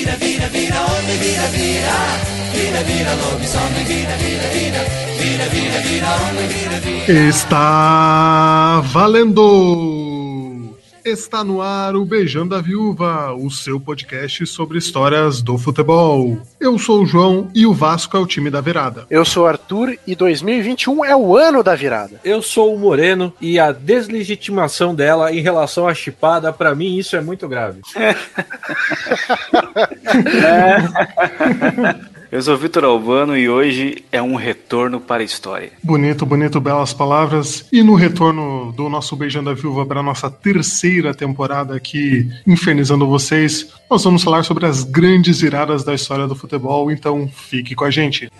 vira, vira, vira, homem, vira, vira. Vira, vira, lobisomem, vira, vira, vira. Vira, vira, vira, homem, vira, vira. Está valendo! Está no ar o Beijando a Viúva, o seu podcast sobre histórias do futebol. Eu sou o João e o Vasco é o time da virada. Eu sou o Arthur e 2021 é o ano da virada. Eu sou o Moreno e a deslegitimação dela em relação à chipada, pra mim isso é muito grave. Eu sou Vitor Albano e hoje é um retorno para a história. Bonito, bonito, belas palavras. E no retorno do nosso Beijando a Viúva para a nossa terceira temporada aqui, infernizando vocês, nós vamos falar sobre as grandes viradas da história do futebol, então fique com a gente.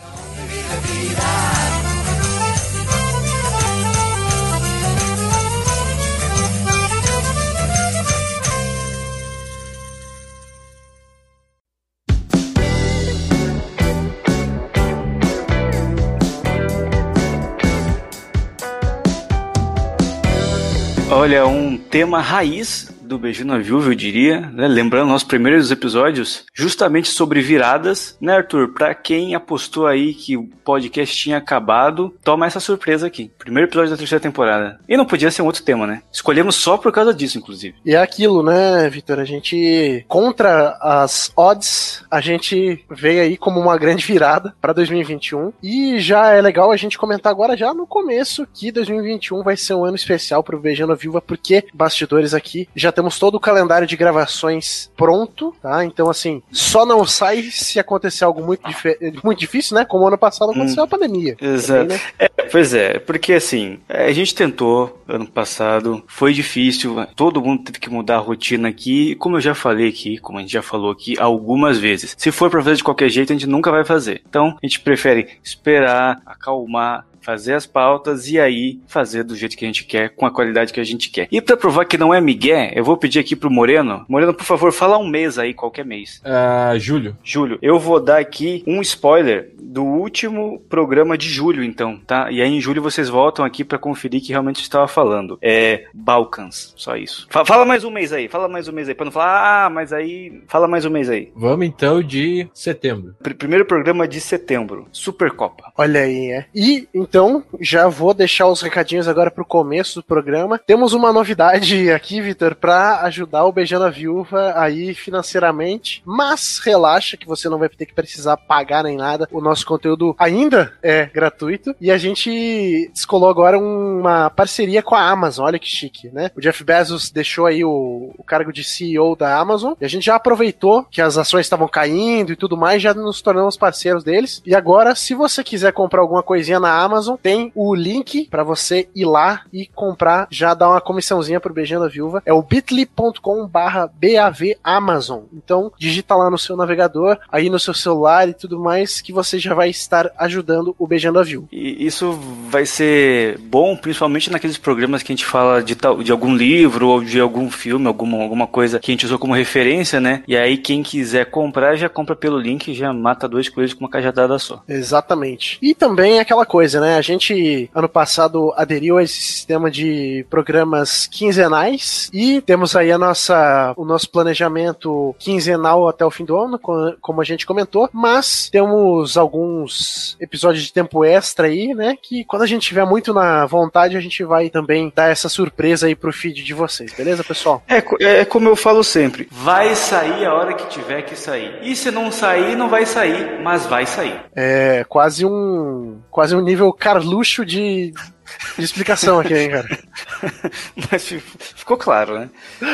Olha, um tema raiz do Beijando a Viúva, eu diria, né? lembrando nossos primeiros episódios, justamente sobre viradas, né, Arthur? Pra quem apostou aí que o podcast tinha acabado, toma essa surpresa aqui. Primeiro episódio da terceira temporada. E não podia ser um outro tema, né? Escolhemos só por causa disso, inclusive. E é aquilo, né, Vitor? A gente, contra as odds, a gente veio aí como uma grande virada para 2021. E já é legal a gente comentar agora, já no começo, que 2021 vai ser um ano especial pro Beijando a Viúva, porque bastidores aqui já temos todo o calendário de gravações pronto, tá? Então, assim, só não sai se acontecer algo muito, muito difícil, né? Como ano passado aconteceu a pandemia. Exato. Também, né? É, pois é, porque assim, a gente tentou ano passado, foi difícil, todo mundo teve que mudar a rotina aqui, como eu já falei aqui, como a gente já falou aqui algumas vezes. Se for pra fazer de qualquer jeito, a gente nunca vai fazer. Então, a gente prefere esperar, acalmar, fazer as pautas e aí fazer do jeito que a gente quer, com a qualidade que a gente quer. E para provar que não é migué, eu vou pedir aqui pro Moreno. Moreno, por favor, fala um mês aí, qualquer mês. Ah, Júlio. Júlio, eu vou dar aqui um spoiler do último programa de julho, então, tá? E aí em julho vocês voltam aqui para conferir que realmente estava falando. É Balkans, só isso. Fa- Fala mais um mês aí, fala mais um mês aí, pra não falar, ah, mas aí, fala mais um mês aí. Vamos então de setembro. Pr- primeiro programa de setembro, Supercopa. Olha aí, é. E então, já vou deixar os recadinhos agora pro começo do programa. Temos uma novidade aqui, Vitor, pra ajudar o Beijando a Viúva aí financeiramente. Mas relaxa que você não vai ter que precisar pagar nem nada. O nosso conteúdo ainda é gratuito. E a gente descolou agora uma parceria com a Amazon. Olha que chique, né? O Jeff Bezos deixou aí o, o cargo de CEO da Amazon. E a gente já aproveitou que as ações estavam caindo e tudo mais, já nos tornamos parceiros deles. E agora, se você quiser comprar alguma coisinha na Amazon, tem o link pra você ir lá e comprar, já dar uma comissãozinha pro Beijando a Viúva. É o bit.ly.com barra BAV Amazon. Então, digita lá no seu navegador, aí no seu celular e tudo mais, que você já vai estar ajudando o Beijando a Viúva. E isso vai ser bom, principalmente naqueles programas que a gente fala de, tal, de algum livro ou de algum filme, alguma, alguma coisa que a gente usou como referência, né? E aí quem quiser comprar, já compra pelo link e já mata dois coelhos com uma cajadada só. Exatamente. E também é aquela coisa, né? A gente, ano passado, aderiu a esse sistema de programas quinzenais e temos aí a nossa, o nosso planejamento quinzenal até o fim do ano, co- como a gente comentou, mas temos alguns episódios de tempo extra aí, né? Que quando a gente tiver muito na vontade, a gente vai também dar essa surpresa aí pro feed de vocês, beleza, pessoal? É, co- é como eu falo sempre: vai sair a hora que tiver que sair. E se não sair, não vai sair, mas vai sair. É quase um quase um nível Carluxo de, de explicação aqui, hein, cara? Mas fi- ficou claro, né?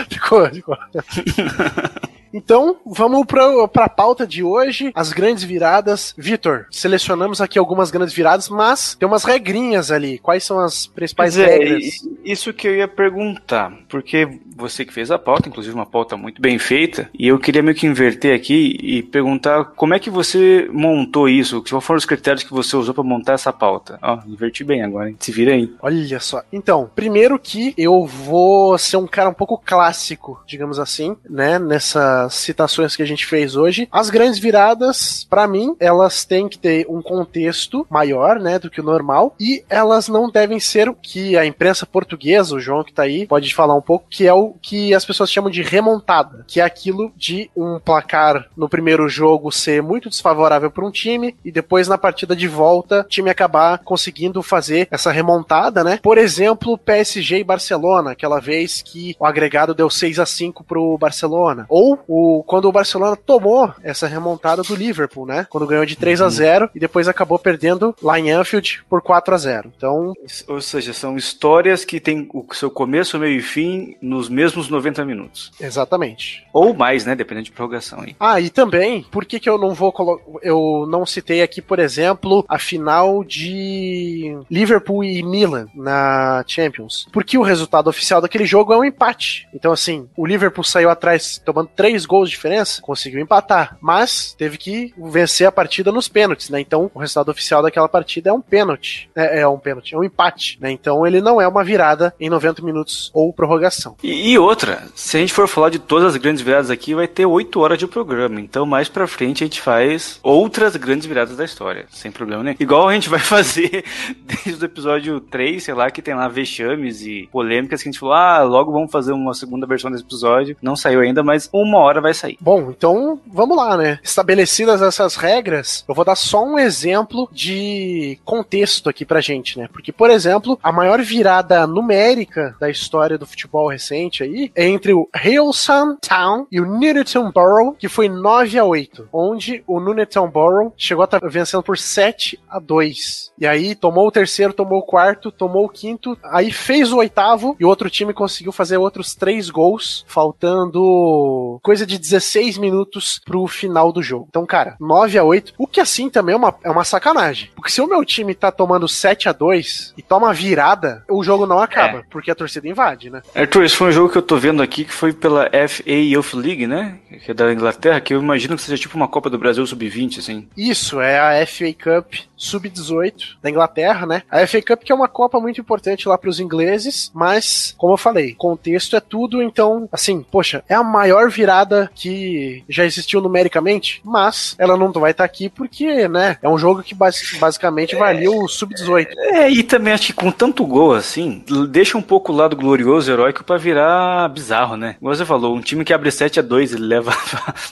Ficou, ficou. Então, vamos pra, pra pauta de hoje, as grandes viradas. Vitor, selecionamos aqui algumas grandes viradas, mas tem umas regrinhas ali. Quais são as principais é, regras? isso que eu ia perguntar, porque você que fez a pauta, inclusive uma pauta muito bem feita, e eu queria meio que inverter aqui e perguntar como é que você montou isso, quais foram os critérios que você usou para montar essa pauta. Ó, inverti bem agora, hein? Se vira aí. Olha só. Então, primeiro que eu vou ser um cara um pouco clássico, digamos assim, né? Nessa, citações que a gente fez hoje, as grandes viradas, para mim, elas têm que ter um contexto maior, né, do que o normal, e elas não devem ser o que a imprensa portuguesa, o João que tá aí, pode falar um pouco, que é o que as pessoas chamam de remontada, que é aquilo de um placar no primeiro jogo ser muito desfavorável para um time e depois na partida de volta o time acabar conseguindo fazer essa remontada, né? Por exemplo, PSG e Barcelona, aquela vez que o agregado deu 6 a 5 pro Barcelona. Ou o, quando o Barcelona tomou essa remontada do Liverpool, né? Quando ganhou de 3 a 0 e depois acabou perdendo lá em Anfield por 4 a 0. Então, Ou seja, são histórias que têm o seu começo, meio e fim nos mesmos 90 minutos. exatamente. Ou mais, né? Dependendo de prorrogação aí. Ah, e também, por que, que eu não vou eu não citei aqui, por exemplo, a final de Liverpool e Milan na Champions? Porque o resultado oficial daquele jogo é um empate. Então, assim, o Liverpool saiu atrás tomando três gols de diferença, conseguiu empatar, mas teve que vencer a partida nos pênaltis, né? Então, o resultado oficial daquela partida é um pênalti. É, é um pênalti, é um empate, né? Então, ele não é uma virada em 90 minutos ou prorrogação. E, e outra, se a gente for falar de todas as grandes viradas aqui, vai ter 8 horas de programa. Então, mais pra frente, a gente faz outras grandes viradas da história, sem problema nenhum. Igual a gente vai fazer desde o episódio 3, sei lá, que tem lá vexames e polêmicas que a gente falou, ah, logo vamos fazer uma segunda versão desse episódio. Não saiu ainda, mas uma hora vai sair. Bom, então vamos lá, né? Estabelecidas essas regras, eu vou dar só um exemplo de contexto aqui pra gente, né? Porque, por exemplo, a maior virada numérica da história do futebol recente aí é entre o Hillsong Town e o Nuneaton Borough, que foi 9 a 8, onde o Nuneaton Borough chegou a estar vencendo por 7 a 2. E aí tomou o terceiro, tomou o quarto, tomou o quinto, aí fez o oitavo e o outro time conseguiu fazer outros três gols, faltando coisa de 16 minutos pro final do jogo. Então, cara, 9 a 8, o que assim também é uma, é uma sacanagem. Porque se o meu time tá tomando 7 a 2 e toma virada, o jogo não acaba, porque a torcida invade, né? Arthur, esse foi um jogo que eu tô vendo aqui que foi pela FA Youth League, né? Que é da Inglaterra, que eu imagino que seja tipo uma Copa do Brasil Sub-20, assim. Isso, é a FA Cup Sub-18 da Inglaterra, né? A FA Cup que é uma Copa muito importante lá pros ingleses, mas, como eu falei, contexto é tudo, então, assim, poxa, é a maior virada que já existiu numericamente, mas ela não vai estar aqui porque, né, é um jogo que basi- basicamente valia o Sub-18. É, e também acho que com tanto gol assim, deixa um pouco o lado glorioso, heróico, pra virar bizarro, né? Como você falou, um time que abre 7 a 2 ele leva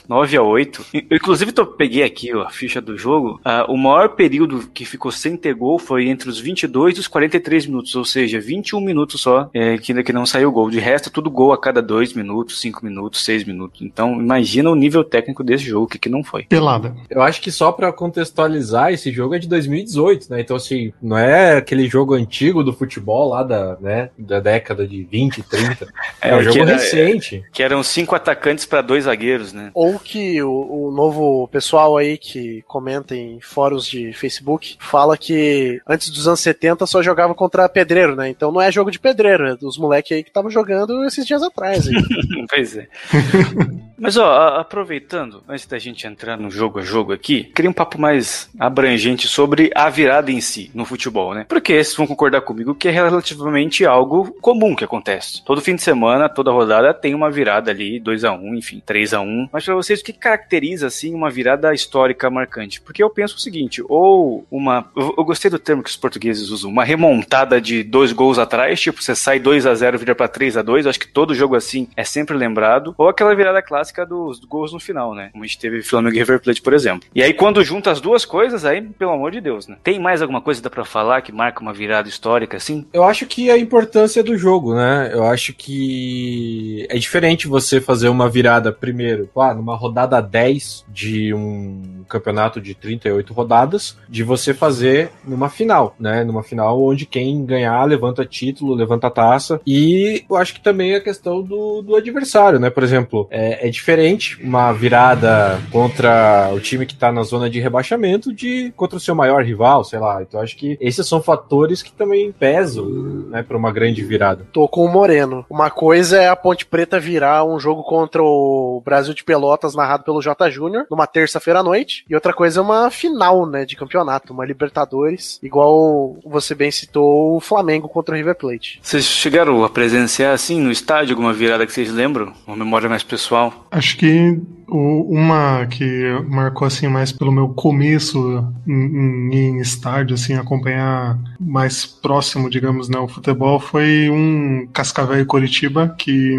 9 a 8 Eu, inclusive, tô, peguei aqui ó, a ficha do jogo. ah, o maior período que ficou sem ter gol foi entre os 22 e os 43 minutos, ou seja, 21 minutos só é, que, que não saiu gol. De resto, tudo gol a cada 2 minutos, 5 minutos, 6 minutos. Então, imagina o nível técnico desse jogo, que, que não foi. Pelada. Eu acho que só pra contextualizar, esse jogo é de 2018, né? Então, assim, não é aquele jogo antigo do futebol lá da, né, da década de 20, 30. É, um que jogo era- recente. Que eram cinco atacantes para dois zagueiros, né? Ou que o, o novo pessoal aí que comenta em fóruns de Facebook fala que antes dos anos 70 só jogava contra pedreiro, né? Então não é jogo de pedreiro, é dos moleques aí que estavam jogando esses dias atrás. pois é. Mas ó, a- aproveitando, antes da gente entrar no jogo a jogo aqui, queria um papo mais abrangente sobre a virada em si no futebol, né? Porque vocês vão concordar comigo que é relativamente algo comum que acontece. Todo fim de semana, toda rodada tem uma virada ali, 2 a 1 enfim, 3 a 1 Mas pra vocês, o que caracteriza assim uma virada histórica marcante? Porque eu penso o seguinte, ou uma. Eu, eu gostei do termo que os portugueses usam, uma remontada de dois gols atrás, tipo, você sai 2 a 0 vira pra 3 a 2 acho que todo jogo assim é sempre lembrado. Ou aquela virada clássica dos gols no final, né? Como a gente teve Flamengo e River Plate, por exemplo. E aí, quando junta as duas coisas, aí, pelo amor de Deus, né? Tem mais alguma coisa que dá pra falar que marca uma virada histórica assim? Eu acho que a importância do jogo, né? Eu acho que é diferente você fazer uma virada primeiro, ah, numa rodada 10 de um campeonato de 38 rodadas, de você fazer numa final, né? Numa final onde quem ganhar levanta título, levanta taça. E eu acho que também a questão do, do adversário, né? Por exemplo, é, é diferente uma virada contra o time que tá na zona de rebaixamento de contra o seu maior rival, sei lá. Então acho que esses são fatores que também pesam, né, para uma grande virada. Tô com o Moreno. Uma coisa é a Ponte Preta virar um jogo contra o Brasil de Pelotas narrado pelo J Júnior numa terça-feira à noite. E outra coisa é uma final, né, de campeonato, uma Libertadores, igual você bem citou o Flamengo contra o River Plate. Vocês chegaram a presenciar assim no estádio alguma virada que vocês lembram? Uma memória mais pessoal? Acho que uma que marcou assim mais pelo meu começo em, em- estádio, assim, acompanhar mais próximo, digamos, né, o futebol foi um Cascavel e Coritiba, que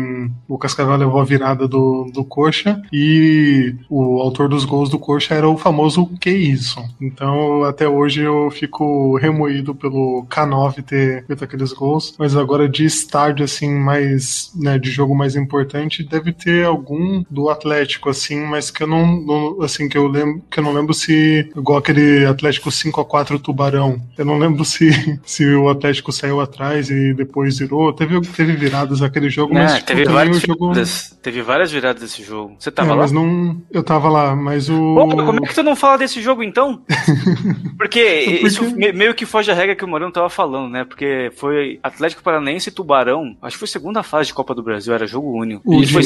o Cascavel levou a virada do, do Coxa e o autor dos gols do Coxa era o famoso Que Isso. Então até hoje eu fico remoído pelo K9 ter feito aqueles gols, mas agora de estádio assim mais, né, de jogo mais importante, deve ter algum do Atlético assim, mas que eu não, não- assim que eu lembro, que eu não lembro se igual aquele Atlético 5 a 4 Tubarão. Eu não lembro se se o Atlético saiu atrás e depois virou, teve teve viradas aquele jogo, mas Né, tipo, teve, várias jogo viradas, teve várias viradas desse jogo. Você tava é, lá? mas não, eu tava lá, mas o Opa, como é que tu não fala desse jogo então? Porque Porque- isso me- meio que foge a regra que o Moreno tava falando, né? Porque foi Atlético Paranaense e Tubarão. Acho que foi segunda fase de Copa do Brasil, era jogo único. o E foi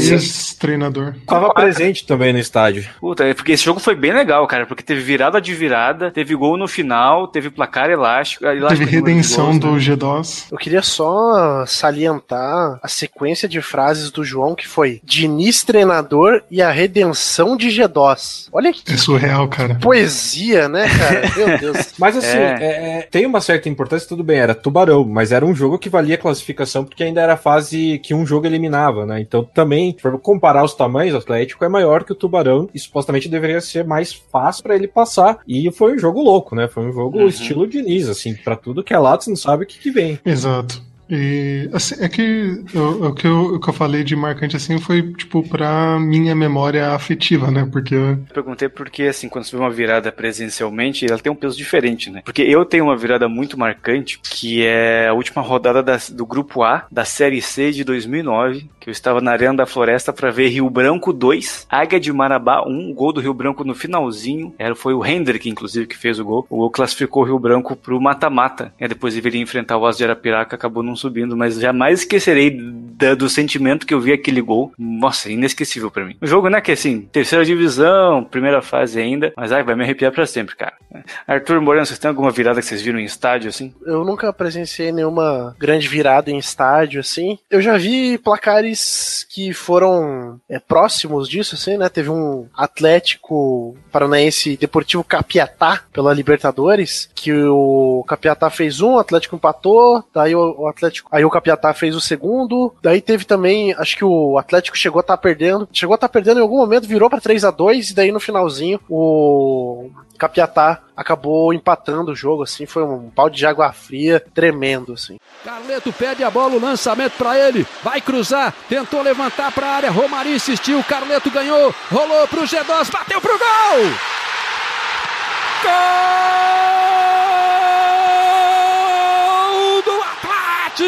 treinador. Tava presente também no estádio. Puta, é porque esse jogo foi bem legal, cara, porque teve virada de virada, teve gol no final, teve placar elástico. elástico Teve redenção gols, do né? G2. Eu queria só salientar a sequência de frases do João que foi Diniz treinador e a redenção de G2. Olha que É surreal, cara. poesia, né, cara? Meu Deus. Mas assim, É. é- é, tem uma certa importância, tudo bem, era Tubarão, mas era um jogo que valia classificação porque ainda era a fase que um jogo eliminava, né? Então também, se for comparar os tamanhos, o Atlético é maior que o Tubarão e supostamente deveria ser mais fácil pra ele passar. E foi um jogo louco, né? Foi um jogo Uhum. estilo Diniz, assim, pra tudo que é lado, você não sabe o que, que vem. Exato. E assim, é que eu- o que eu, o que eu falei de marcante assim foi tipo pra minha memória afetiva, né? Porque Eu perguntei porque, assim, quando você vê uma virada presencialmente, ela tem um peso diferente, né? Porque eu tenho uma virada muito marcante, que é a última rodada da- do Grupo A, da Série C de 2009, que eu estava na Arena da Floresta para ver Rio Branco 2, Águia de Marabá 1, gol do Rio Branco no finalzinho. Era, foi o Hendrick, inclusive, que fez o gol. O gol classificou o Rio Branco pro mata-mata. E depois ele viria enfrentar o Aço de Arapiraca, acabou não subindo, mas jamais esquecerei da- do sentimento que eu vi aquele gol. Nossa, inesquecível pra mim. O jogo, né, que assim, terceira divisão, primeira fase ainda, mas ai, vai me arrepiar pra sempre, cara. Arthur Moreno, vocês têm alguma virada que vocês viram em estádio, assim? Eu nunca presenciei nenhuma grande virada em estádio, assim. Eu já vi placares que foram é, próximos disso, assim, né? Teve um Atlético Paranaense Deportivo Capiatá pela Libertadores, que o Capiatá fez um, o Atlético empatou, daí o, o Atlético, aí o Capiatá fez o segundo, daí teve também, acho que o Atlético chegou a estar perdendo, chegou a estar perdendo em algum momento, virou para 3 a 2 e daí no finalzinho o Capiatá acabou empatando o jogo, assim, foi um balde de água fria tremendo, assim. Carleto pede a bola, o lançamento pra ele. Vai cruzar, tentou levantar pra área. Romarinho insistiu, Carleto ganhou, rolou pro G2, bateu pro gol! Gol É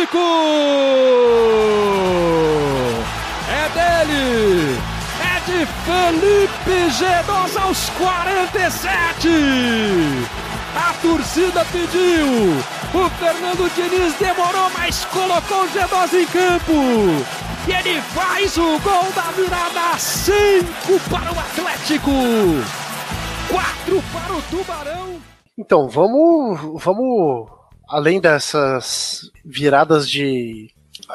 dele! É de Felipe G2 aos 47! A torcida pediu. O Fernando Diniz demorou, mas colocou o G2 em campo. E ele faz o gol da virada 5 para o Atlético. 4 para o Tubarão. Então, vamos, vamos além dessas viradas de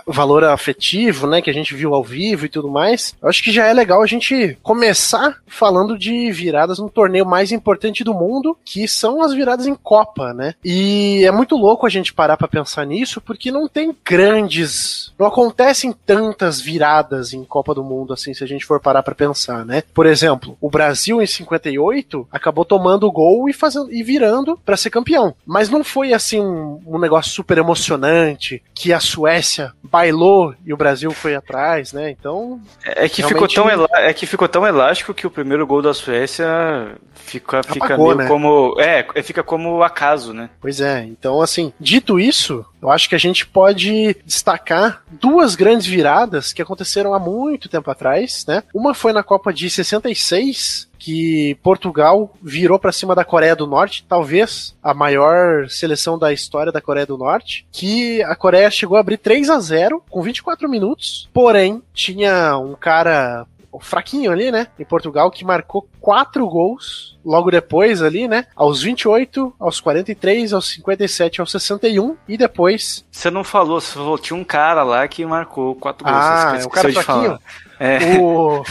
valor afetivo, né, que a gente viu ao vivo e tudo mais. Eu acho que já é legal a gente começar falando de viradas no torneio mais importante do mundo, que são as viradas em Copa, né? E é muito louco a gente parar para pensar nisso, porque não tem grandes, não acontecem tantas viradas em Copa do Mundo assim, se a gente for parar para pensar, né? Por exemplo, o Brasil em 58 acabou tomando o gol e fazendo e virando para ser campeão, mas não foi assim um, um negócio super emocionante que a Suécia bailou e o Brasil foi atrás, né? Então, É é que, Realmente- ficou tão é que ficou tão elástico que o primeiro gol da Suécia fica, fica Apagou, meio né? como. É, é, fica como acaso, né? Pois é, então assim, dito isso, eu acho que a gente pode destacar duas grandes viradas que aconteceram há muito tempo atrás, né? Uma foi na Copa de 66, que Portugal virou pra cima da Coreia do Norte, talvez a maior seleção da história da Coreia do Norte, que a Coreia chegou a abrir 3 a 0 com 24 minutos, porém tinha um cara fraquinho ali, né, em Portugal, que marcou quatro gols logo depois ali, né, aos 28, aos 43, aos 57, aos 61 e depois Você não falou, você falou, tinha um cara lá que marcou quatro gols. Ah, é um cara fraquinho? É. O...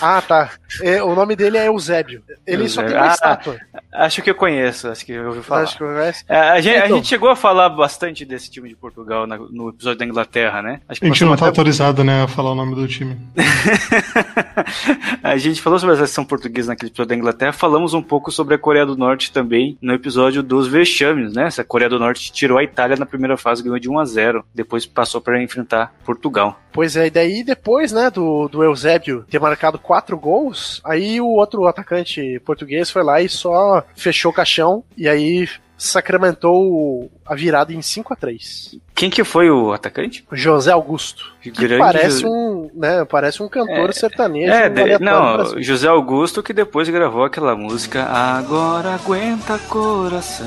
Ah, tá. É, o nome dele é Eusébio. Ele só tem uma Ah, estátua. Acho que eu conheço, acho que eu ouvi falar. Acho que conhece. É, a, gente, a Então. gente chegou a falar bastante desse time de Portugal na- no episódio da Inglaterra, né? Acho A gente não tá até- autorizado, né, a falar o nome do time. a gente falou sobre a seleção portuguesa naquele episódio da Inglaterra, falamos um pouco sobre a Coreia do Norte também no episódio dos vexames, né? Essa Coreia do Norte tirou a Itália na primeira fase, ganhou de 1 a 0 depois passou para enfrentar Portugal. Pois é, e daí depois, né, do, do Eusébio ter marcado quatro gols, aí o outro atacante português foi lá e só fechou o caixão e aí sacramentou a virada em 5 a 3 Quem que foi o atacante? José Augusto. Que Grande parece Jo- um, né, parece um cantor sertanejo. É, de- aleatório do não. José Augusto que depois gravou aquela música Agora Aguenta Coração,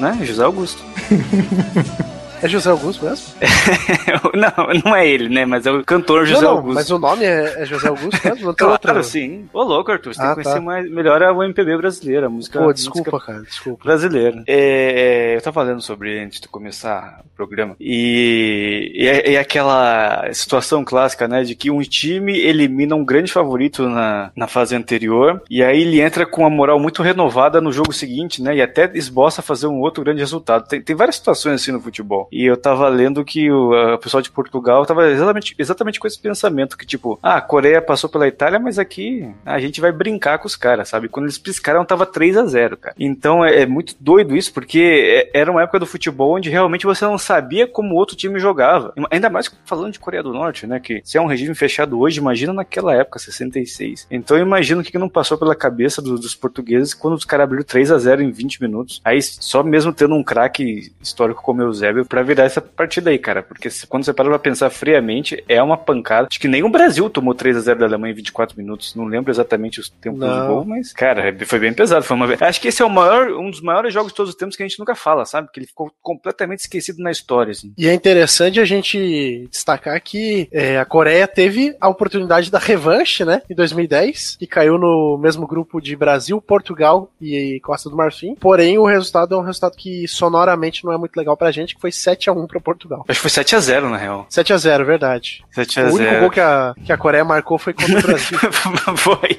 né? José Augusto. É José Augusto mesmo? não, não é ele, né? Mas é o cantor José não, não, Augusto. mas o nome é, é José Augusto mesmo? Não tem Claro, outro. sim. Ô, louco, Arthur, você tem Ah, que conhecer tá. mais, melhor a MPB brasileira, a música, Pô, música desculpa, cara, desculpa. brasileira. É, é, eu tava falando sobre antes de começar o programa. E, e é, é aquela situação clássica, né? De que um time elimina um grande favorito na, na fase anterior. E aí ele entra com uma moral muito renovada no jogo seguinte, né? E até esboça fazer um outro grande resultado. Tem, tem várias situações assim no futebol. E eu tava lendo que o, pessoal de Portugal tava exatamente, exatamente com esse pensamento: que tipo, ah, a Coreia passou pela Itália, mas aqui a gente vai brincar com os caras, sabe? Quando eles piscaram, tava 3 a 0 cara. Então é, é muito doido isso, porque é- era uma época do futebol onde realmente você não sabia como o outro time jogava. Ainda mais falando de Coreia do Norte, né? Que se é um regime fechado hoje, imagina naquela época, 66. Então eu imagino o que que não passou pela cabeça do- dos portugueses quando os caras abriram 3 a 0 em 20 minutos. Aí só mesmo tendo um craque histórico como o Eusébio pra virar essa partida aí, cara. Porque se- quando você para pra pensar friamente, é uma pancada. Acho que nem o Brasil tomou 3 a 0 da Alemanha em 24 minutos. Não lembro exatamente os tempos Não. de gol, mas, cara, foi bem pesado. Foi uma... Acho que esse é o maior, um dos maiores jogos de todos os tempos que a gente nunca fala, sabe? Que ele ficou completamente esquecido na história, assim. E é interessante a gente destacar que é, a Coreia teve a oportunidade da revanche, né, em 2010, que caiu no mesmo grupo de Brasil, Portugal e Costa do Marfim. Porém, o resultado é um resultado que sonoramente não é muito legal pra gente, que foi 7 a 1 para Portugal. Acho que foi 7 a 0 na real. 7 a 0 verdade. 7 a O único 0 gol que a, que a Coreia marcou foi contra o Brasil. foi.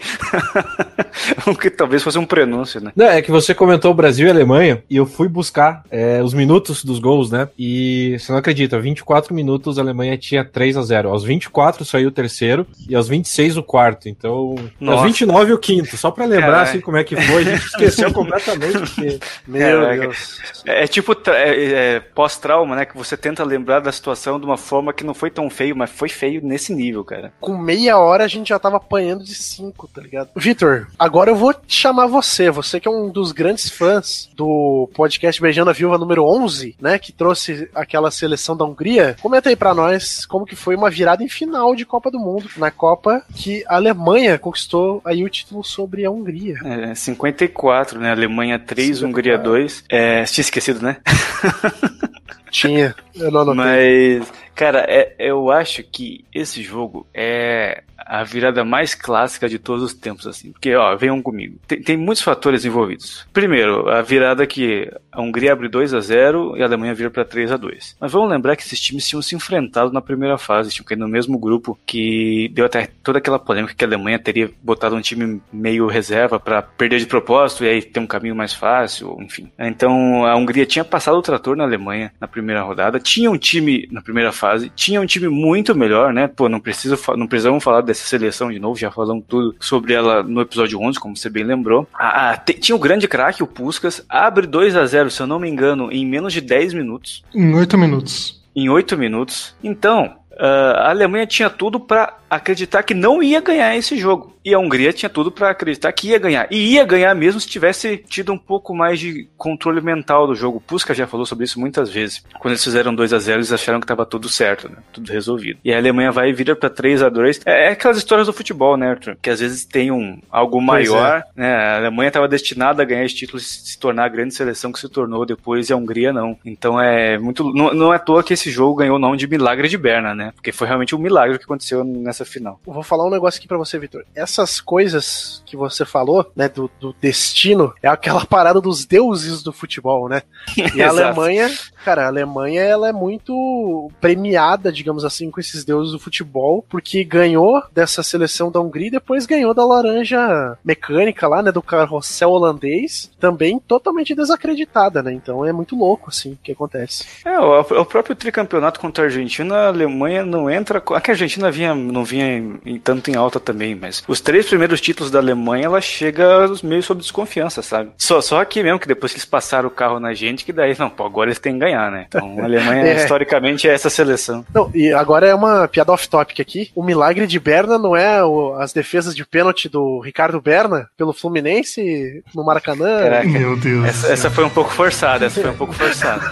o que talvez fosse um prenúncio, né? Não, é que você comentou Brasil e Alemanha e eu fui buscar é, os minutos dos gols, né? E você não acredita, 24 minutos a Alemanha tinha 3 a 0 Aos 24 saiu o terceiro e aos 26 o quarto. Então, Nossa. aos 29 o quinto. Só pra lembrar Caralho. assim como é que foi, a gente esqueceu completamente. Porque... Meu Caraca. Deus. É, é tipo é, é, pós-trauma, né? Que você tenta lembrar da situação de uma forma que não foi tão feio, mas foi feio nesse nível, cara. Com meia hora a gente já tava apanhando de 5, tá ligado? Vitor, agora eu vou te chamar você. Você que é um dos grandes fãs do podcast Beijando a Viúva número 11, né? Que trouxe aquela seleção da Hungria. Comenta aí pra nós como que foi uma virada em final de Copa do Mundo. Na Copa que a Alemanha conquistou aí o título sobre a Hungria. É, 54, né? Alemanha 3, 54. Hungria 2. É, tinha esquecido, né? Tinha. Eu não anotei. Mas, cara, é- eu acho que esse jogo é a virada mais clássica de todos os tempos, assim. Porque, ó, venham comigo. Tem, tem muitos fatores envolvidos. Primeiro, a virada que a Hungria abre 2 a 0 e a Alemanha vira para 3 a 2 Mas vamos lembrar que esses times tinham se enfrentado na primeira fase, tinham caído no mesmo grupo, que deu até toda aquela polêmica que a Alemanha teria botado um time meio reserva para perder de propósito e aí ter um caminho mais fácil, enfim. Então, a Hungria tinha passado o trator na Alemanha na primeira rodada, tinha um time na primeira fase, tinha um time muito melhor, né? Pô, não preciso, não precisamos falar dessa seleção de novo, já falamos tudo sobre ela no episódio 11, como você bem lembrou. Ah, ah, tinha o grande craque, o Puskas, abre 2 a 0 se eu não me engano, em menos de 10 minutos Em oito minutos. em oito minutos. Então, ah, a Alemanha tinha tudo pra acreditar que não ia ganhar esse jogo. E a Hungria tinha tudo pra acreditar que ia ganhar. E ia ganhar mesmo se tivesse tido um pouco mais de controle mental do jogo. Puska já falou sobre isso muitas vezes. Quando eles fizeram 2 a 0 eles acharam que tava tudo certo, né? Tudo resolvido. E a Alemanha vai e vira pra 3 a 2 É, é aquelas histórias do futebol, né, Arthur? Que às vezes tem um algo Pois é. maior, né? A Alemanha estava destinada a ganhar esse título e se tornar a grande seleção que se tornou depois e a Hungria não. Então é muito. Não, não é à toa que esse jogo ganhou o nome de Milagre de Berna, né? Né? Porque foi realmente um milagre que aconteceu nessa final. Eu vou falar um negócio aqui pra você, Vitor. Essas coisas que você falou, né, do, do destino, é aquela parada dos deuses do futebol, né? E a. Alemanha, cara, a Alemanha, ela é muito premiada, digamos assim, com esses deuses do futebol, porque ganhou dessa seleção da Hungria e depois ganhou da laranja mecânica lá, né, do carrossel holandês, também totalmente desacreditada, né? Então é muito louco, assim, o que acontece. É, o, o próprio tricampeonato contra a Argentina, a Alemanha não entra. É que a Argentina vinha, não vinha em, em tanto em alta também, mas os três primeiros títulos da Alemanha, ela chega meio sob desconfiança, sabe? Só, só aqui mesmo, que depois que eles passaram o carro na gente, que daí, não, pô, agora eles têm que ganhar, né? Então a Alemanha, É. historicamente, é essa seleção. Não, e agora é uma piada off-topic aqui. O milagre de Berna não é o- as defesas de pênalti do Ricardo Berna pelo Fluminense no Maracanã? Caraca. Meu Deus. Essa, essa foi um pouco forçada, essa foi um pouco forçada.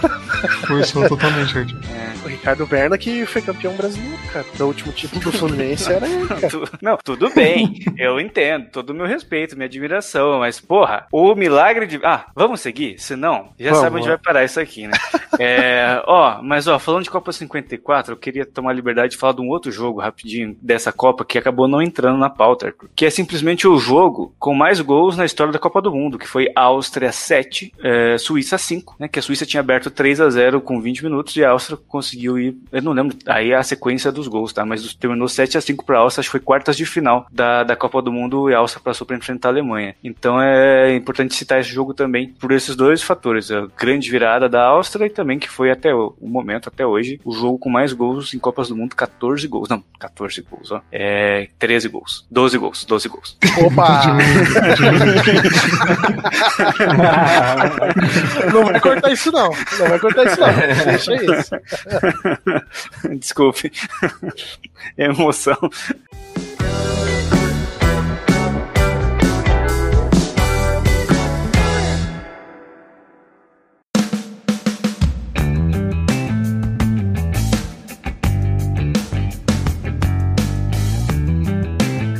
Forçou totalmente, Arthur. O Ricardo Berna que foi campeão brasileiro, cara. O último título do Fluminense era ele, cara. Não, tudo bem, eu entendo, todo o meu respeito, minha admiração, mas porra, o milagre de. Ah, vamos seguir? Se não, já Vamos, sabe onde vai parar isso aqui, né? É, ó, mas ó, falando de Copa 54, eu queria tomar a liberdade de falar de um outro jogo rapidinho dessa Copa que acabou não entrando na pauta, que é simplesmente o jogo com mais gols na história da Copa do Mundo, que foi Áustria 7, é, Suíça 5, né? Que a Suíça tinha aberto 3 a 0 com 20 minutos e a Áustria conseguiu ir. Eu não lembro aí a sequência dos gols, tá? Mas terminou 7 a 5 para a Áustria, acho que foi quartas de final da, da Copa do Mundo e a Áustria passou para enfrentar a Alemanha. Então é importante citar esse jogo também por esses dois fatores: a grande virada da Áustria e também que foi até o, o momento, até hoje, o jogo com mais gols em Copas do Mundo 14 gols. Não, 14 gols, ó. É 13 gols. 12 gols, 12 gols. Opa! não vai cortar isso, não. Não vai cortar isso, não. Deixa isso. Desculpe. Emoção.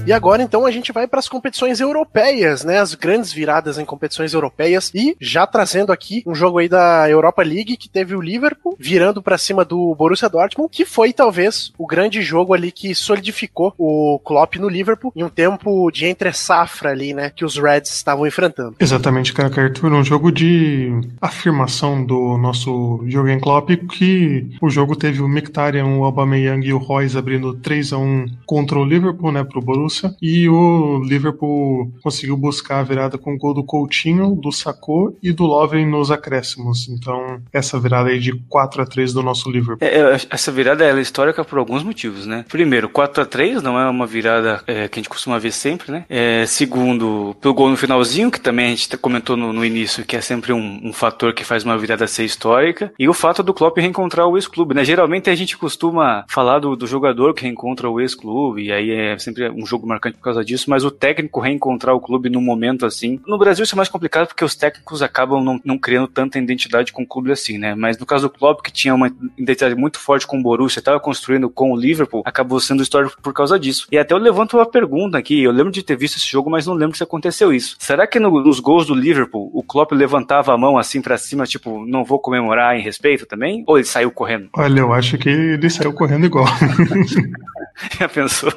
E agora, então, a gente vai para as competições europeias, né? As grandes viradas em competições europeias. E já trazendo aqui um jogo aí da Europa League que teve o Liverpool virando para cima do Borussia Dortmund, que foi talvez o grande jogo ali que solidificou o Klopp no Liverpool em um tempo de entre safra ali, né? Que os Reds estavam enfrentando. Exatamente, cara, Arthur. Um jogo de afirmação do nosso Jürgen Klopp, que o jogo teve o Mkhitaryan, o Aubameyang e o Royce abrindo 3 a 1 contra o Liverpool, né, pro Borussia. E o Liverpool conseguiu buscar a virada com o gol do Coutinho, do Sacco e do Lovren nos acréscimos. Então, essa virada aí de 4 a 3 do nosso Liverpool. É, essa virada é histórica por alguns motivos, né? Primeiro, 4 a 3 não é uma virada é, que a gente costuma ver sempre, né? É, segundo, pelo gol no finalzinho, que também a gente comentou no, no início, que é sempre um, um fator que faz uma virada ser histórica. E o fato do Klopp reencontrar o ex-clube, né? Geralmente a gente costuma falar do, do jogador que reencontra o ex-clube, e aí é sempre um jogo marcante por causa disso, mas o técnico reencontrar o clube num momento assim. No Brasil isso é mais complicado porque os técnicos acabam não, não criando tanta identidade com o clube assim, né? Mas no caso do Klopp, que tinha uma identidade muito forte com o Borussia, estava construindo com o Liverpool, acabou sendo histórico por causa disso. E até eu levanto uma pergunta aqui, eu lembro de ter visto esse jogo, mas não lembro se aconteceu isso. Será que no- nos gols do Liverpool, o Klopp levantava a mão assim pra cima, tipo, não vou comemorar em respeito também? Ou ele saiu correndo? Olha, eu acho que ele saiu correndo igual. Já pensou?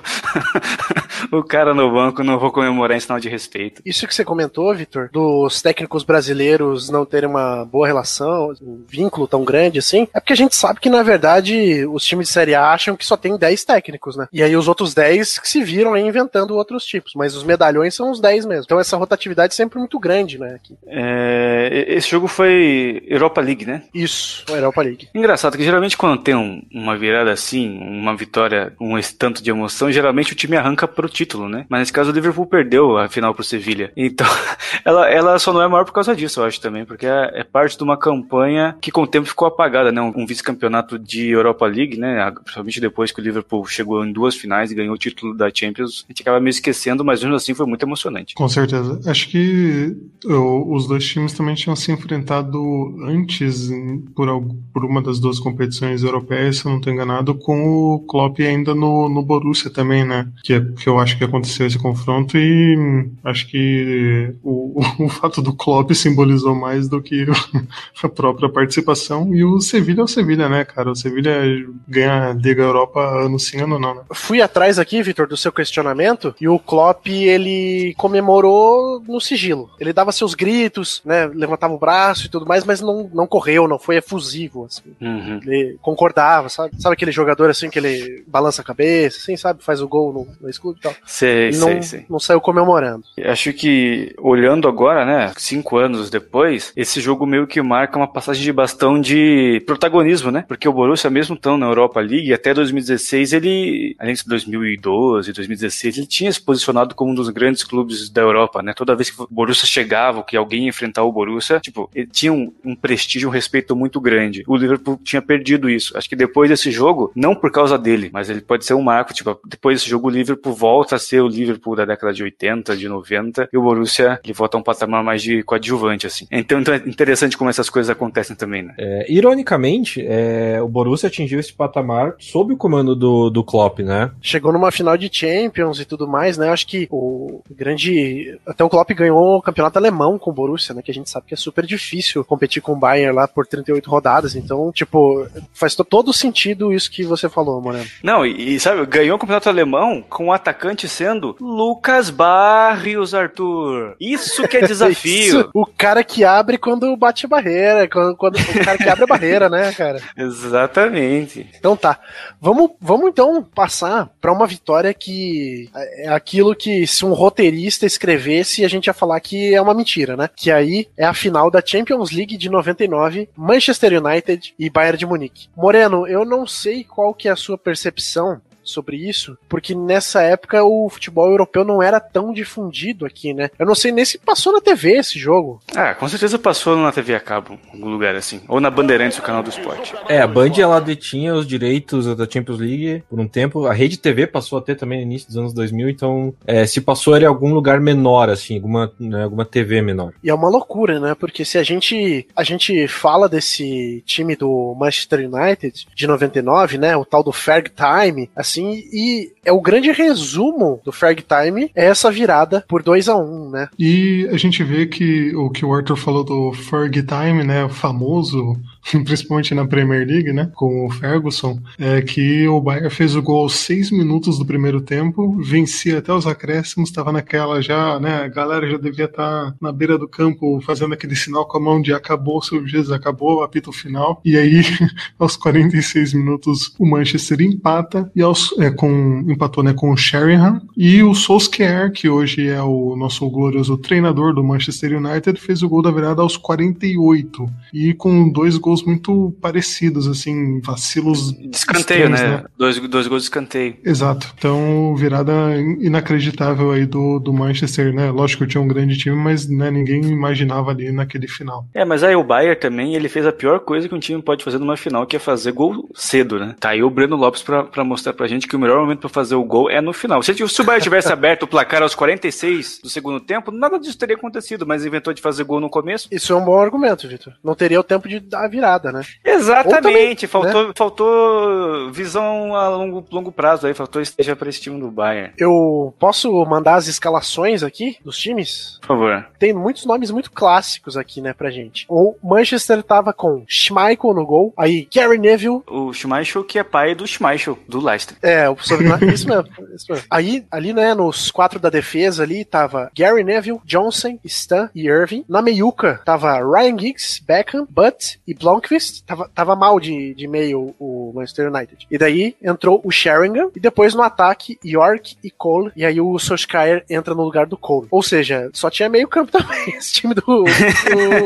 o cara no banco, não vou comemorar em sinal de respeito. Isso que você comentou, Vitor, dos técnicos brasileiros não terem uma boa relação, um vínculo tão grande assim, é porque a gente sabe que, na verdade, os times de Série A acham que só tem 10 técnicos, né? E aí os outros 10 que se viram aí inventando outros tipos, mas os medalhões são os 10 mesmo. Então essa rotatividade é sempre muito grande, né? É, esse jogo foi Europa League, né? Isso, Europa League. Engraçado que geralmente quando tem um- uma virada assim, uma vitória, um tanto de emoção, geralmente o time arranca pro título, né? Mas nesse caso o Liverpool perdeu a final pro Sevilha. Então, ela, ela só não é maior por causa disso, eu acho também, porque é, é parte de uma campanha que com o tempo ficou apagada, né? Um, um vice-campeonato de Europa League, né? Principalmente depois que o Liverpool chegou em duas finais e ganhou o título da Champions, a gente acaba meio esquecendo, mas mesmo assim foi muito emocionante. Com certeza. Acho que eu- os dois times também tinham se enfrentado antes, por, algu- por uma das duas competições europeias, se eu não estou enganado, com o Klopp ainda no no, no Borussia também, né? Que, que eu acho que aconteceu esse confronto e hum, acho que o, o fato do Klopp simbolizou mais do que a própria participação. E o Sevilha é o Sevilha, né, cara? O Sevilha ganha a Liga Europa ano sim, ano não, né? Fui atrás aqui, Vitor, do seu questionamento, e o Klopp, ele comemorou no sigilo. Ele dava seus gritos, né, levantava o braço e tudo mais, mas não, não correu, não foi efusivo, assim. Uhum. Ele concordava, sabe? Sabe aquele jogador, assim, que ele balança a cabeça, assim, sabe? Faz o gol no, no escudo e tal. Sei, sei, não, sei. não saiu comemorando. Acho que, olhando agora, né, cinco anos depois, esse jogo meio que marca uma passagem de bastão de protagonismo, né? Porque o Borussia, mesmo tão na Europa League, até 2016, ele, além de 2012, 2016, ele tinha se posicionado como um dos grandes clubes da Europa, né? Toda vez que o Borussia chegava, que alguém ia enfrentar o Borussia, tipo, ele tinha um, um prestígio, um respeito muito grande. O Liverpool tinha perdido isso. Acho que depois desse jogo, não por causa dele, mas ele pode ser um marco, tipo, depois desse jogo o Liverpool volta a ser o Liverpool da década de 80, de 90, e o Borussia, ele volta a um patamar mais de coadjuvante, assim. Então, então é interessante como essas coisas acontecem também, né? É, ironicamente, é, o Borussia atingiu esse patamar sob o comando do, do Klopp, né? Chegou numa final de Champions e tudo mais, né? Acho que o grande. Até o Klopp ganhou o campeonato alemão com o Borussia, né? Que a gente sabe que é super difícil competir com o Bayern lá por 38 rodadas. Então, tipo, faz to- todo sentido isso que você falou, Moreno. Não, e, e sabe, ganhou o campeonato alemão com o atacante sendo Lucas Barrios, Arthur. Isso que é desafio. Isso, o cara que abre quando bate a barreira, quando, quando o cara que abre a barreira, né, cara? Exatamente. Então tá. Vamos, vamos então passar pra uma vitória que é aquilo que se um roteirista escrevesse, a gente ia falar que é uma mentira, né? Que aí é a final da Champions League de 99, Manchester United e Bayern de Munique. Moreno, eu não sei qual que é a sua percepção sobre isso, porque nessa época o futebol europeu não era tão difundido aqui, né? Eu não sei nem se passou na TV esse jogo. Ah, com certeza passou na TV a cabo, em algum lugar assim. Ou na Bandeirantes, o canal do esporte. É, a Band ela detinha os direitos da Champions League por um tempo. A Rede TV passou a ter também no início dos anos 2000, então é, se passou era em algum lugar menor, assim, alguma, né, alguma TV menor. E é uma loucura, né? Porque se a gente a gente fala desse time do Manchester United de 99, né? O tal do Ferg Time, assim, e é o grande resumo do Ferg Time é essa virada por 2 a 1 né? E a gente vê que o que o Arthur falou do Fergie Time, né, o famoso, principalmente na Premier League, né, com o Ferguson, é que o Bayern fez o gol aos seis minutos do primeiro tempo, vencia até os acréscimos, estava naquela já, né, a galera já devia estar na beira do campo fazendo aquele sinal com a mão de acabou, seu Jesus, acabou, apito final, e aí aos 46 minutos o Manchester empata e aos, é, com, empatou né, com o Sheringham. E o Solskjaer, que hoje é o nosso glorioso treinador do Manchester United, fez o gol da virada aos 48 e com dois gols muito parecidos, assim, vacilos De escanteio, extremos, né? Dois, dois gols de escanteio. Exato. Então, virada inacreditável aí do, do Manchester, né? Lógico que tinha um grande time, mas né, ninguém imaginava ali naquele final. É, mas aí o Bayern também, ele fez a pior coisa que um time pode fazer numa final, que é fazer gol cedo, né? Tá aí o Breno Lopes pra, pra mostrar pra gente que o melhor momento pra fazer o gol é no final. Se, se o Bayern tivesse aberto o placar aos 46 do segundo tempo, nada disso teria acontecido, mas inventou de fazer gol no começo. Isso é um bom argumento, Vitor. Não teria o tempo de dar a virada, né? Exatamente, também, faltou, faltou visão a longo, longo prazo aí, faltou esteja pra esse time do Bayern. Eu posso mandar as escalações aqui dos times? Por favor. Tem muitos nomes muito clássicos aqui, né, pra gente. O Manchester tava com Schmeichel no gol, aí Gary Neville, O Schmeichel, que é pai do Schmeichel, do Leicester. É, o sobrenome, isso mesmo, isso mesmo. Aí, ali, né, nos quatro da defesa ali, tava Gary Neville, Johnson, Stan e Irving. Na meiuca, tava Ryan Giggs, Beckham, Butt e Blomqvist. Tava, tava mal de, de meio o Manchester United. E daí, entrou o Sheringham. E depois, no ataque, York e Cole. E aí, o Solskjaer entra no lugar do Cole. Ou seja, só tinha meio campo também, esse time do, do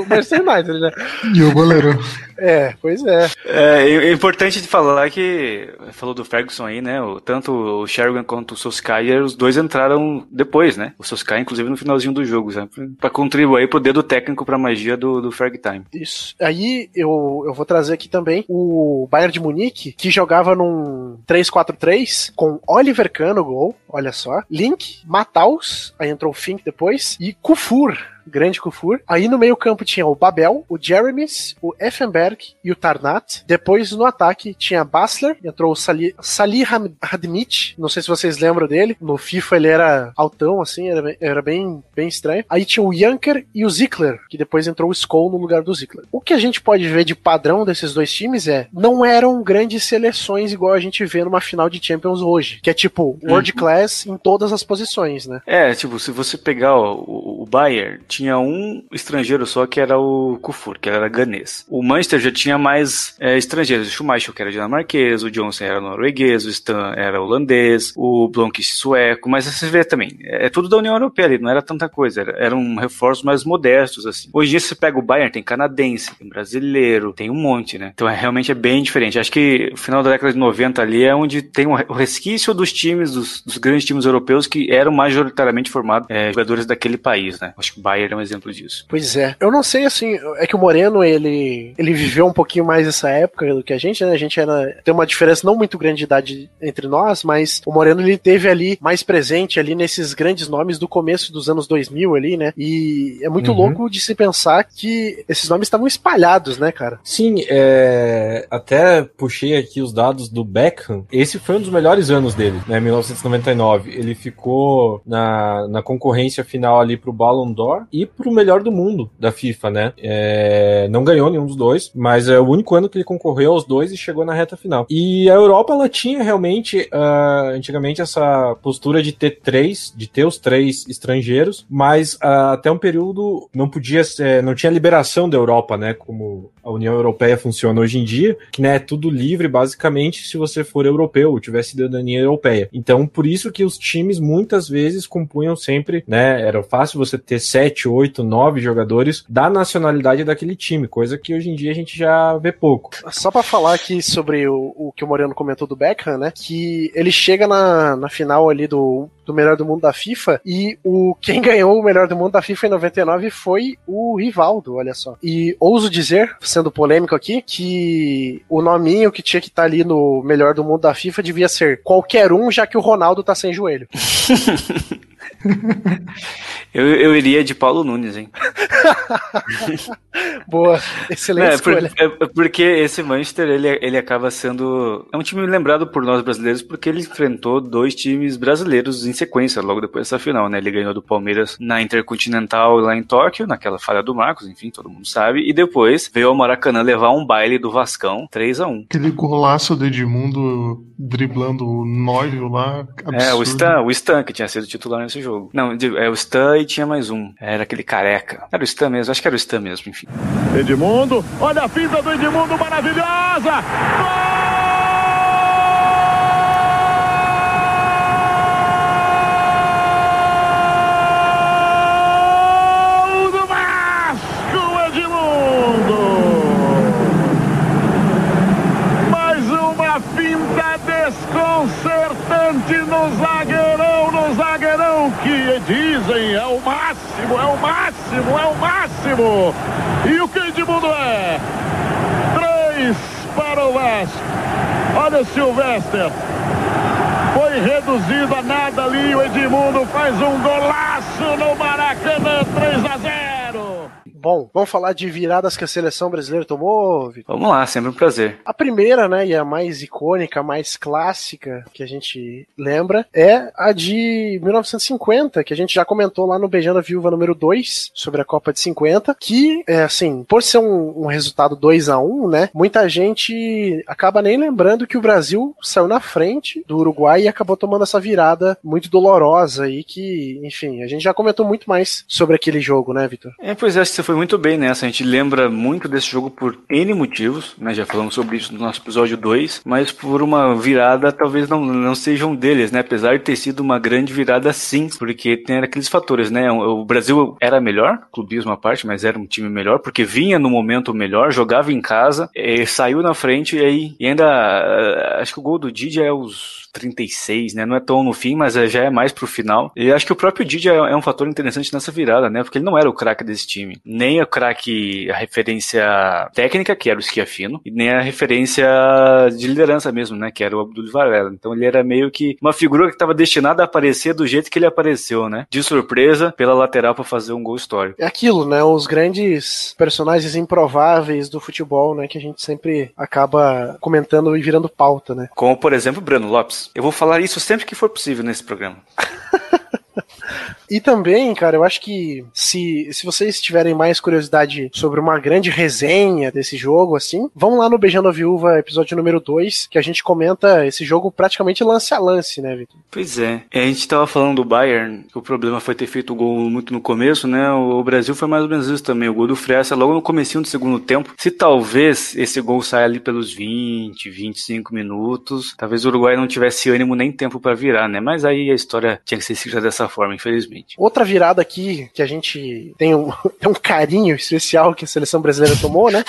Manchester United, né? E o goleiro. É, pois é. É, é importante de falar que falou do Ferguson aí, né? O- tanto o Sheringham quanto o Solskjaer, os dois entraram depois, né? O Solskjaer, inclusive, no finalzinho do jogo, sabe? Pra contribuir pro dedo técnico pra magia do, do Ferg Time. Isso. Aí eu, eu vou trazer aqui também o Bayern de Munique, que jogava num 3-4-3 com Oliver Kahn no gol, olha só. Link, Mataus, aí entrou o Fink depois, e Kufur. Grande Kufur. Aí no meio campo tinha o Babel, o Jeremies, o Effenberg e o Tarnat. Depois no ataque tinha Basler, entrou o Salih, Salih Hadmit, não sei se vocês lembram dele. No FIFA ele era altão, assim, era, era bem, bem estranho. Aí tinha o Janker e o Zickler, que depois entrou o Skoll no lugar do Zickler. O que a gente pode ver de padrão desses dois times é, não eram grandes seleções igual a gente vê numa final de Champions hoje, que é tipo world uhum. class em todas as posições, né? É, tipo, se você pegar ó, o, o Bayern, tinha um estrangeiro só que era o Kufur, que era ganês. O Manchester já tinha mais é, estrangeiros, o Schumacher que era dinamarquês, o Johnson era norueguês, o Stan era holandês, o Blomqvist sueco, mas você vê também, é tudo da União Europeia ali, não era tanta coisa, era, eram reforços mais modestos, assim. Hoje em dia você pega o Bayern, tem canadense, tem brasileiro, tem um monte, né? Então é, realmente é bem diferente. Acho que o final da década de 90 ali é onde tem o resquício dos times, dos, dos grandes times europeus que eram majoritariamente formados é, jogadores daquele país, né? Acho que o Bayern é um exemplo disso. Pois é. Eu não sei, assim, é que o Moreno, ele, ele viveu um pouquinho mais essa época do que a gente, né? A gente era, tem uma diferença não muito grande de idade entre nós, mas o Moreno, ele teve ali mais presente ali nesses grandes nomes do começo dos anos 2000 ali, né? E é muito uhum. louco de se pensar que esses nomes estavam espalhados, né, cara? Sim, é... até puxei aqui os dados do Beckham. Esse foi um dos melhores anos dele, né? 1999. Ele ficou na, na concorrência final ali pro Ballon d'Or e pro melhor do mundo da FIFA, né? É... Não ganhou nenhum dos dois, mas é o único ano que ele concorreu aos dois e chegou na reta final. E a Europa, ela tinha realmente, uh, antigamente, essa postura de ter três, de ter os três estrangeiros, mas uh, até um período não podia ser, não tinha liberação da Europa, né? Como a União Europeia funciona hoje em dia, que né, é tudo livre, basicamente, se você for europeu ou tiver cidadania europeia. Então, por isso que os times muitas vezes compunham sempre, né? Era fácil você ter sete, oito, nove jogadores da nacionalidade daquele time, coisa que hoje em dia a gente já vê pouco. Só para falar aqui sobre o, o que o Moreno comentou do Beckham, né? Que ele chega na, na final ali do do melhor do mundo da FIFA e o quem ganhou o melhor do mundo da FIFA em 99 foi o Rivaldo, olha só. E ouso dizer, sendo polêmico aqui, que o nominho que tinha que estar tá ali no melhor do mundo da FIFA devia ser qualquer um, já que o Ronaldo tá sem joelho. eu, eu iria de Paulo Nunes, hein? Boa, excelente é, escolha. Por, é, porque esse Manchester, ele, ele acaba sendo... É um time lembrado por nós brasileiros porque ele enfrentou dois times brasileiros em sequência, logo depois dessa final, né? Ele ganhou do Palmeiras na Intercontinental lá em Tóquio, naquela falha do Marcos, enfim, todo mundo sabe. E depois veio ao Maracanã levar um baile do Vascão, 3 a 1 Aquele golaço do Edmundo driblando o Nóio lá. Absurdo. É, o Stan, o Stan que tinha sido titular nesse jogo. Não, é o Stan e tinha mais um. Era aquele careca. Era o Stan mesmo, acho que era o Stan mesmo, enfim. Edmundo, olha a finta do Edmundo maravilhosa! Gol! dizem é o máximo, é o máximo, é o E o que Edmundo é? Três para o Vasco. Olha o Silvestre. Foi reduzido a nada ali. O Edmundo faz um golaço no Maracanã, 3 a 0. Bom, vamos falar de viradas que a seleção brasileira tomou, Vitor? Vamos lá, sempre um prazer. A primeira, né, e a mais icônica, mais clássica que a gente lembra é a de 1950, que a gente já comentou lá no Beijando a Viúva número 2, sobre a Copa de 50, que, é assim, por ser um, um resultado 2 a 1 né, muita gente acaba nem lembrando que o Brasil saiu na frente do Uruguai e acabou tomando essa virada muito dolorosa aí que, enfim, a gente já comentou muito mais sobre aquele jogo, né, Vitor? É, pois é, você foi muito bem nessa. A gente lembra muito desse jogo por N motivos, né? Já falamos sobre isso no nosso episódio 2, mas por uma virada talvez não, não seja um deles, né? Apesar de ter sido uma grande virada sim, porque tem aqueles fatores, né? O Brasil era melhor, clubismo à parte, mas era um time melhor, porque vinha no momento melhor, jogava em casa, saiu na frente e aí e ainda eh, acho que o gol do Didi é os 36, né? Não é tão no fim, mas é, já é mais pro final. E acho que o próprio Didi é, é um fator interessante nessa virada, né? Porque ele não era o craque desse time nem a craque, a referência técnica, que era o Schiafino, e nem a referência de liderança mesmo, né, que era o Abdul Varela. Então ele era meio que uma figura que estava destinada a aparecer do jeito que ele apareceu, né? De surpresa, pela lateral para fazer um gol histórico. É aquilo, né? Os grandes personagens improváveis do futebol, né? Que a gente sempre acaba comentando e virando pauta, né? Como, por exemplo, Breno Lopes. Eu vou falar isso sempre que for possível nesse programa. E também, cara, eu acho que se, se vocês tiverem mais curiosidade sobre uma grande resenha desse jogo, assim, vão lá no Beijando a Viúva, episódio número 2, que a gente comenta esse jogo praticamente lance a lance, né, Vitor? Pois é. A gente tava falando do Bayern, que o problema foi ter feito o gol muito no começo, né? O Brasil foi mais ou menos isso também. O gol do Fressa logo no comecinho do segundo tempo. Se talvez esse gol saia ali pelos 20, 25 minutos, talvez o Uruguai não tivesse ânimo nem tempo para virar, né? Mas aí a história tinha que ser escrita dessa forma, infelizmente. Outra virada aqui que a gente tem um, tem um carinho especial que a seleção brasileira tomou, né?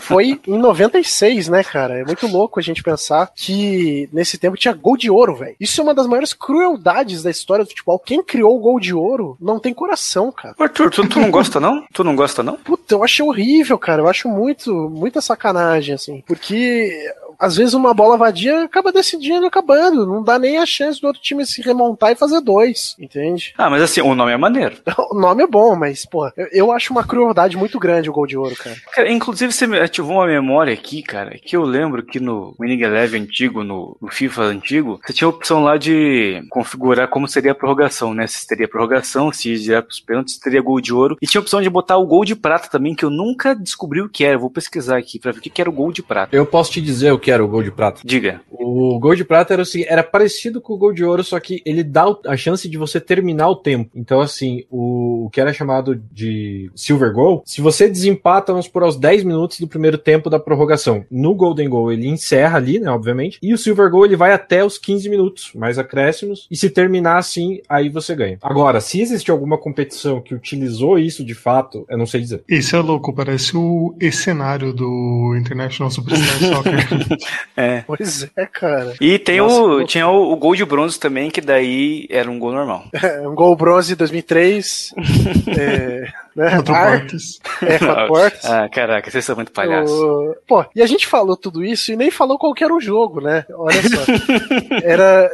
Foi em 96, né, cara? É muito louco a gente pensar que nesse tempo tinha gol de ouro, velho. Isso é uma das maiores crueldades da história do futebol. Quem criou o gol de ouro não tem coração, cara. Arthur, tu, tu não gosta não? Tu não gosta não? Puta, eu acho horrível, cara. Eu acho muito, muita sacanagem, assim. Porque às vezes uma bola vadia acaba decidindo acabando. Não dá nem a chance do outro time se remontar e fazer dois, entende? Ah, mas assim, o nome é maneiro. O nome é bom, mas, pô, eu, eu acho uma crueldade muito grande o gol de ouro, cara. Cara, inclusive você me ativou uma memória aqui, cara, que eu lembro que no Winning Eleven antigo, no, no FIFA antigo, você tinha a opção lá de configurar como seria a prorrogação, né? Se teria prorrogação, se ia pros pênaltis, se teria gol de ouro. E tinha a opção de botar o gol de prata também, que eu nunca descobri o que era. Eu vou pesquisar aqui pra ver o que era o gol de prata. Eu posso te dizer o que era o gol de prata. Diga. O gol de prata era, o seguinte, era parecido com o gol de ouro, só que ele dá a chance de você terminar o tempo. Então, assim, o, o que era chamado de Silver Goal, se você desempata, vamos por aos 10 minutos do primeiro tempo da prorrogação. No Golden Goal, ele encerra ali, né, obviamente. E o Silver Goal, ele vai até os 15 minutos, mais acréscimos. E se terminar assim, aí você ganha. Agora, se existe alguma competição que utilizou isso de fato, eu não sei dizer. Esse é louco, parece o cenário do International Superstar Soccer. É. Pois é, cara. E tem Nossa, o, louco. tinha o, o gol de bronze também, que daí era um gol normal. É, um gol bronze 2003. é, né? Quatro Ar- portas. É, quatro portas. Ah, caraca, vocês são muito palhaços. O- Pô, e a gente falou tudo isso e nem falou qual que era o jogo, né? Olha só. Era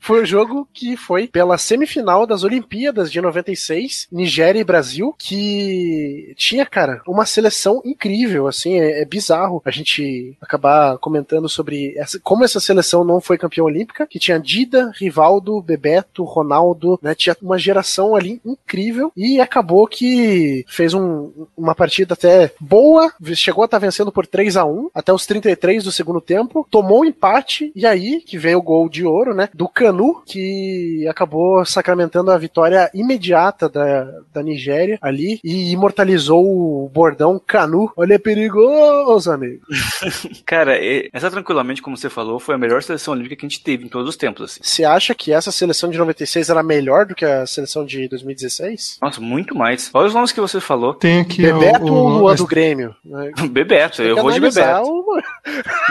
foi o jogo que foi pela semifinal das Olimpíadas de 96, Nigéria e Brasil, que tinha, cara, uma seleção incrível, assim, é, é bizarro a gente acabar comentando sobre essa- como essa seleção não foi campeã olímpica, que tinha Dida, Rivaldo, Bebeto, Ronaldo, né? Tinha uma geração ali incrível e acabou que fez um- uma partida até boa, chegou a estar vencendo por 3 a 1 até os 33 do segundo tempo, tomou um empate e aí que veio o gol de ouro, né, do Canu, que acabou sacramentando a vitória imediata da, da Nigéria ali e imortalizou o bordão Canu. Olha, é perigoso, amigo. Cara, essa tranquilamente, como você falou, foi a melhor seleção olímpica que a gente teve em todos os tempos, assim. Você acha que essa seleção de 96 era melhor do que a seleção de 2016? Nossa, muito mais. Olha os nomes que você falou. Tem aqui Bebeto o, ou Luan do Grêmio? Bebeto, eu vou de Bebeto. o-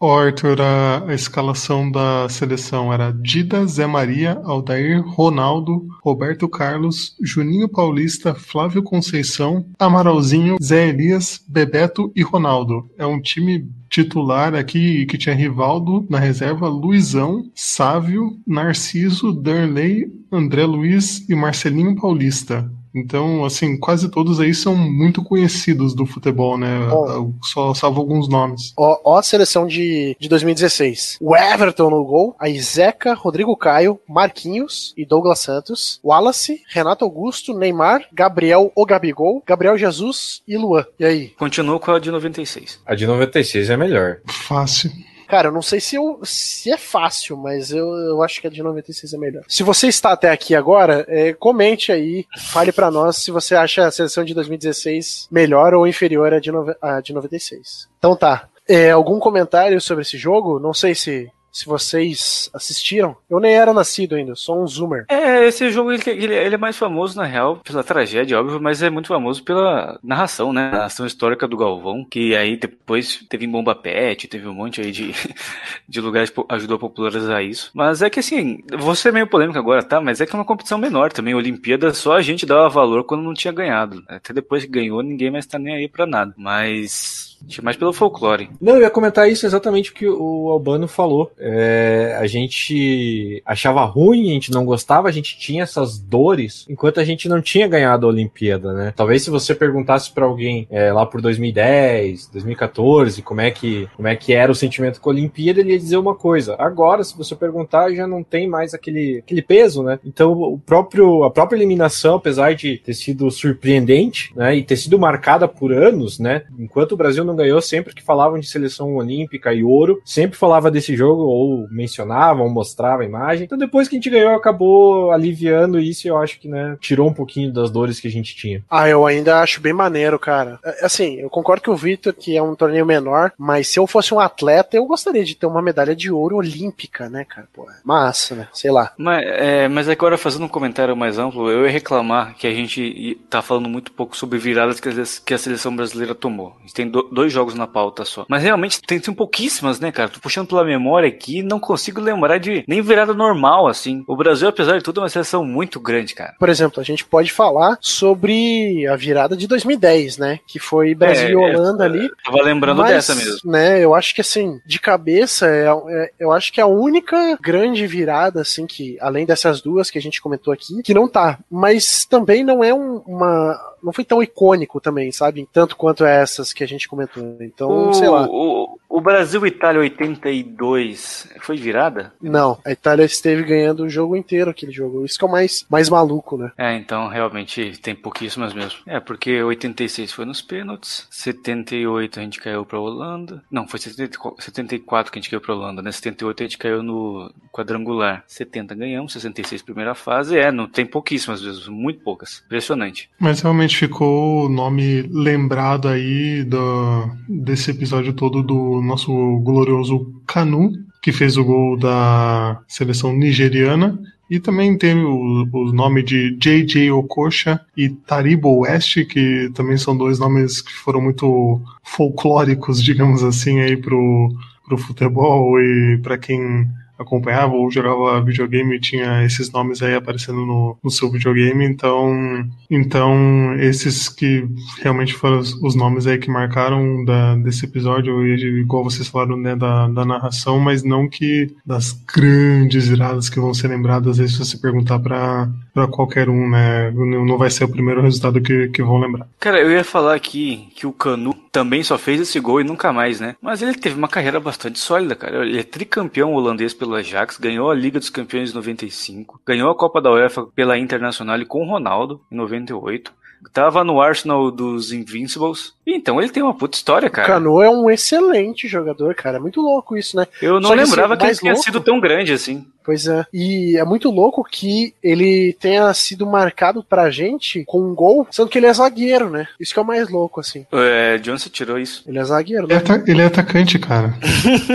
Ó, Arthur, a, a escalação da seleção era Dida, Zé Maria, Aldair, Ronaldo, Roberto Carlos, Juninho Paulista, Flávio Conceição, Amaralzinho, Zé Elias, Bebeto e Ronaldo. É um time titular aqui que tinha Rivaldo na reserva, Luizão, Sávio, Narciso, Darley, André Luiz e Marcelinho Paulista. Então, assim, quase todos aí são muito conhecidos do futebol, né? Bom. Só salvo alguns nomes. Ó, ó a seleção de, de 2016. O Everton no gol, a Izeca, Rodrigo Caio, Marquinhos e Douglas Santos, Wallace, Renato Augusto, Neymar, Gabriel o Gabigol, Gabriel Jesus e Luan. E aí? Continuo com a de 96. A de 96 é melhor. Fácil. Cara, eu não sei se, eu, se é fácil, mas eu, eu acho que a de 96 é melhor. Se você está até aqui agora, é, comente aí, fale pra nós se você acha a seleção de 2016 melhor ou inferior à de, nove- à de 96. Então tá. É, algum comentário sobre esse jogo? Não sei se se vocês assistiram. Eu nem era nascido ainda, sou um zoomer. É, esse jogo ele, ele, ele é mais famoso, na real, pela tragédia, óbvio, mas é muito famoso pela narração, né? Narração histórica do Galvão, que aí depois teve em Bomba Pet, teve um monte aí de, de lugares que ajudou a popularizar isso. Mas é que assim, vou ser meio polêmico agora, tá? Mas é que é uma competição menor também. Olimpíada só a gente dava valor quando não tinha ganhado. Até depois que ganhou, ninguém mais tá nem aí pra nada. Mas mais pelo folclore. Não, eu ia comentar isso exatamente o que o Albano falou. É, a gente achava ruim, a gente não gostava, a gente tinha essas dores, enquanto a gente não tinha ganhado a Olimpíada, né? Talvez se você perguntasse para alguém é, lá por 2010, 2014, como é que como é que era o sentimento com a Olimpíada, ele ia dizer uma coisa. Agora, se você perguntar, já não tem mais aquele, aquele peso, né? Então, o próprio a própria eliminação, apesar de ter sido surpreendente, né, e ter sido marcada por anos, né? Enquanto o Brasil não ganhou, sempre que falavam de seleção olímpica e ouro, sempre falava desse jogo, ou mencionavam, ou mostrava a imagem. Então depois que a gente ganhou, acabou aliviando isso e eu acho que, né, tirou um pouquinho das dores que a gente tinha. Ah, eu ainda acho bem maneiro, cara. É, assim, eu concordo que o Vitor, que é um torneio menor, mas se eu fosse um atleta, eu gostaria de ter uma medalha de ouro olímpica, né, cara? Pô, é massa, né? Sei lá. Mas, é, mas agora, fazendo um comentário mais amplo, eu ia reclamar que a gente tá falando muito pouco sobre viradas que a seleção brasileira tomou. A gente tem dois dois jogos na pauta só. Mas realmente tem, tem pouquíssimas, né, cara? Tô puxando pela memória aqui não consigo lembrar de nem virada normal, assim. O Brasil, apesar de tudo, é uma seleção muito grande, cara. Por exemplo, a gente pode falar sobre a virada de 2010, né? Que foi Brasil é, e Holanda é, ali. Tava lembrando mas, dessa mesmo. Né, eu acho que assim, de cabeça, é, é, eu acho que é a única grande virada, assim, que, além dessas duas que a gente comentou aqui, que não tá. Mas também não é um, uma não foi tão icônico também, sabe? Tanto quanto essas que a gente comentou. Então, o, sei lá. O, o Brasil Itália 82 foi virada? Não, a Itália esteve ganhando o jogo inteiro aquele jogo. Isso que é o mais, mais maluco, né? É, então realmente tem pouquíssimas mesmo. É, porque 86 foi nos pênaltis, 78 a gente caiu pra Holanda. Não, foi 74 que a gente caiu pra Holanda, né? 78 a gente caiu no quadrangular. 70 ganhamos, 66 primeira fase. É, não tem pouquíssimas vezes, muito poucas. Impressionante. Mas realmente ficou o nome lembrado aí do, desse episódio todo do nosso glorioso Canu, que fez o gol da seleção nigeriana. E também teve o, o nome de J.J. Okocha e Taribo West, que também são dois nomes que foram muito folclóricos, digamos assim, aí pro, pro futebol e para quem acompanhava ou jogava videogame tinha esses nomes aí aparecendo no, no seu videogame, então então esses que realmente foram os, os nomes aí que marcaram da, desse episódio, igual vocês falaram né, da, da narração, mas não que das grandes viradas que vão ser lembradas aí se você perguntar para qualquer um, né, não vai ser o primeiro resultado que, que vão lembrar. Cara, eu ia falar aqui que o Canu também só fez esse gol e nunca mais, né? Mas ele teve uma carreira bastante sólida, cara. Ele é tricampeão holandês pelo Ajax, ganhou a Liga dos Campeões em 95, ganhou a Copa da UEFA pela Internacional com o Ronaldo em 98. Tava no Arsenal dos Invincibles. Então ele tem uma puta história, cara. O Cano é um excelente jogador, cara. É muito louco isso, né? Eu não Só lembrava que, assim, que ele tinha sido tão grande assim. Pois é. E é muito louco que ele tenha sido marcado pra gente com um gol, sendo que ele é zagueiro, né? Isso que é o mais louco, assim. É, de onde você tirou isso? Ele é zagueiro, né? Ele é, ele é atacante, cara.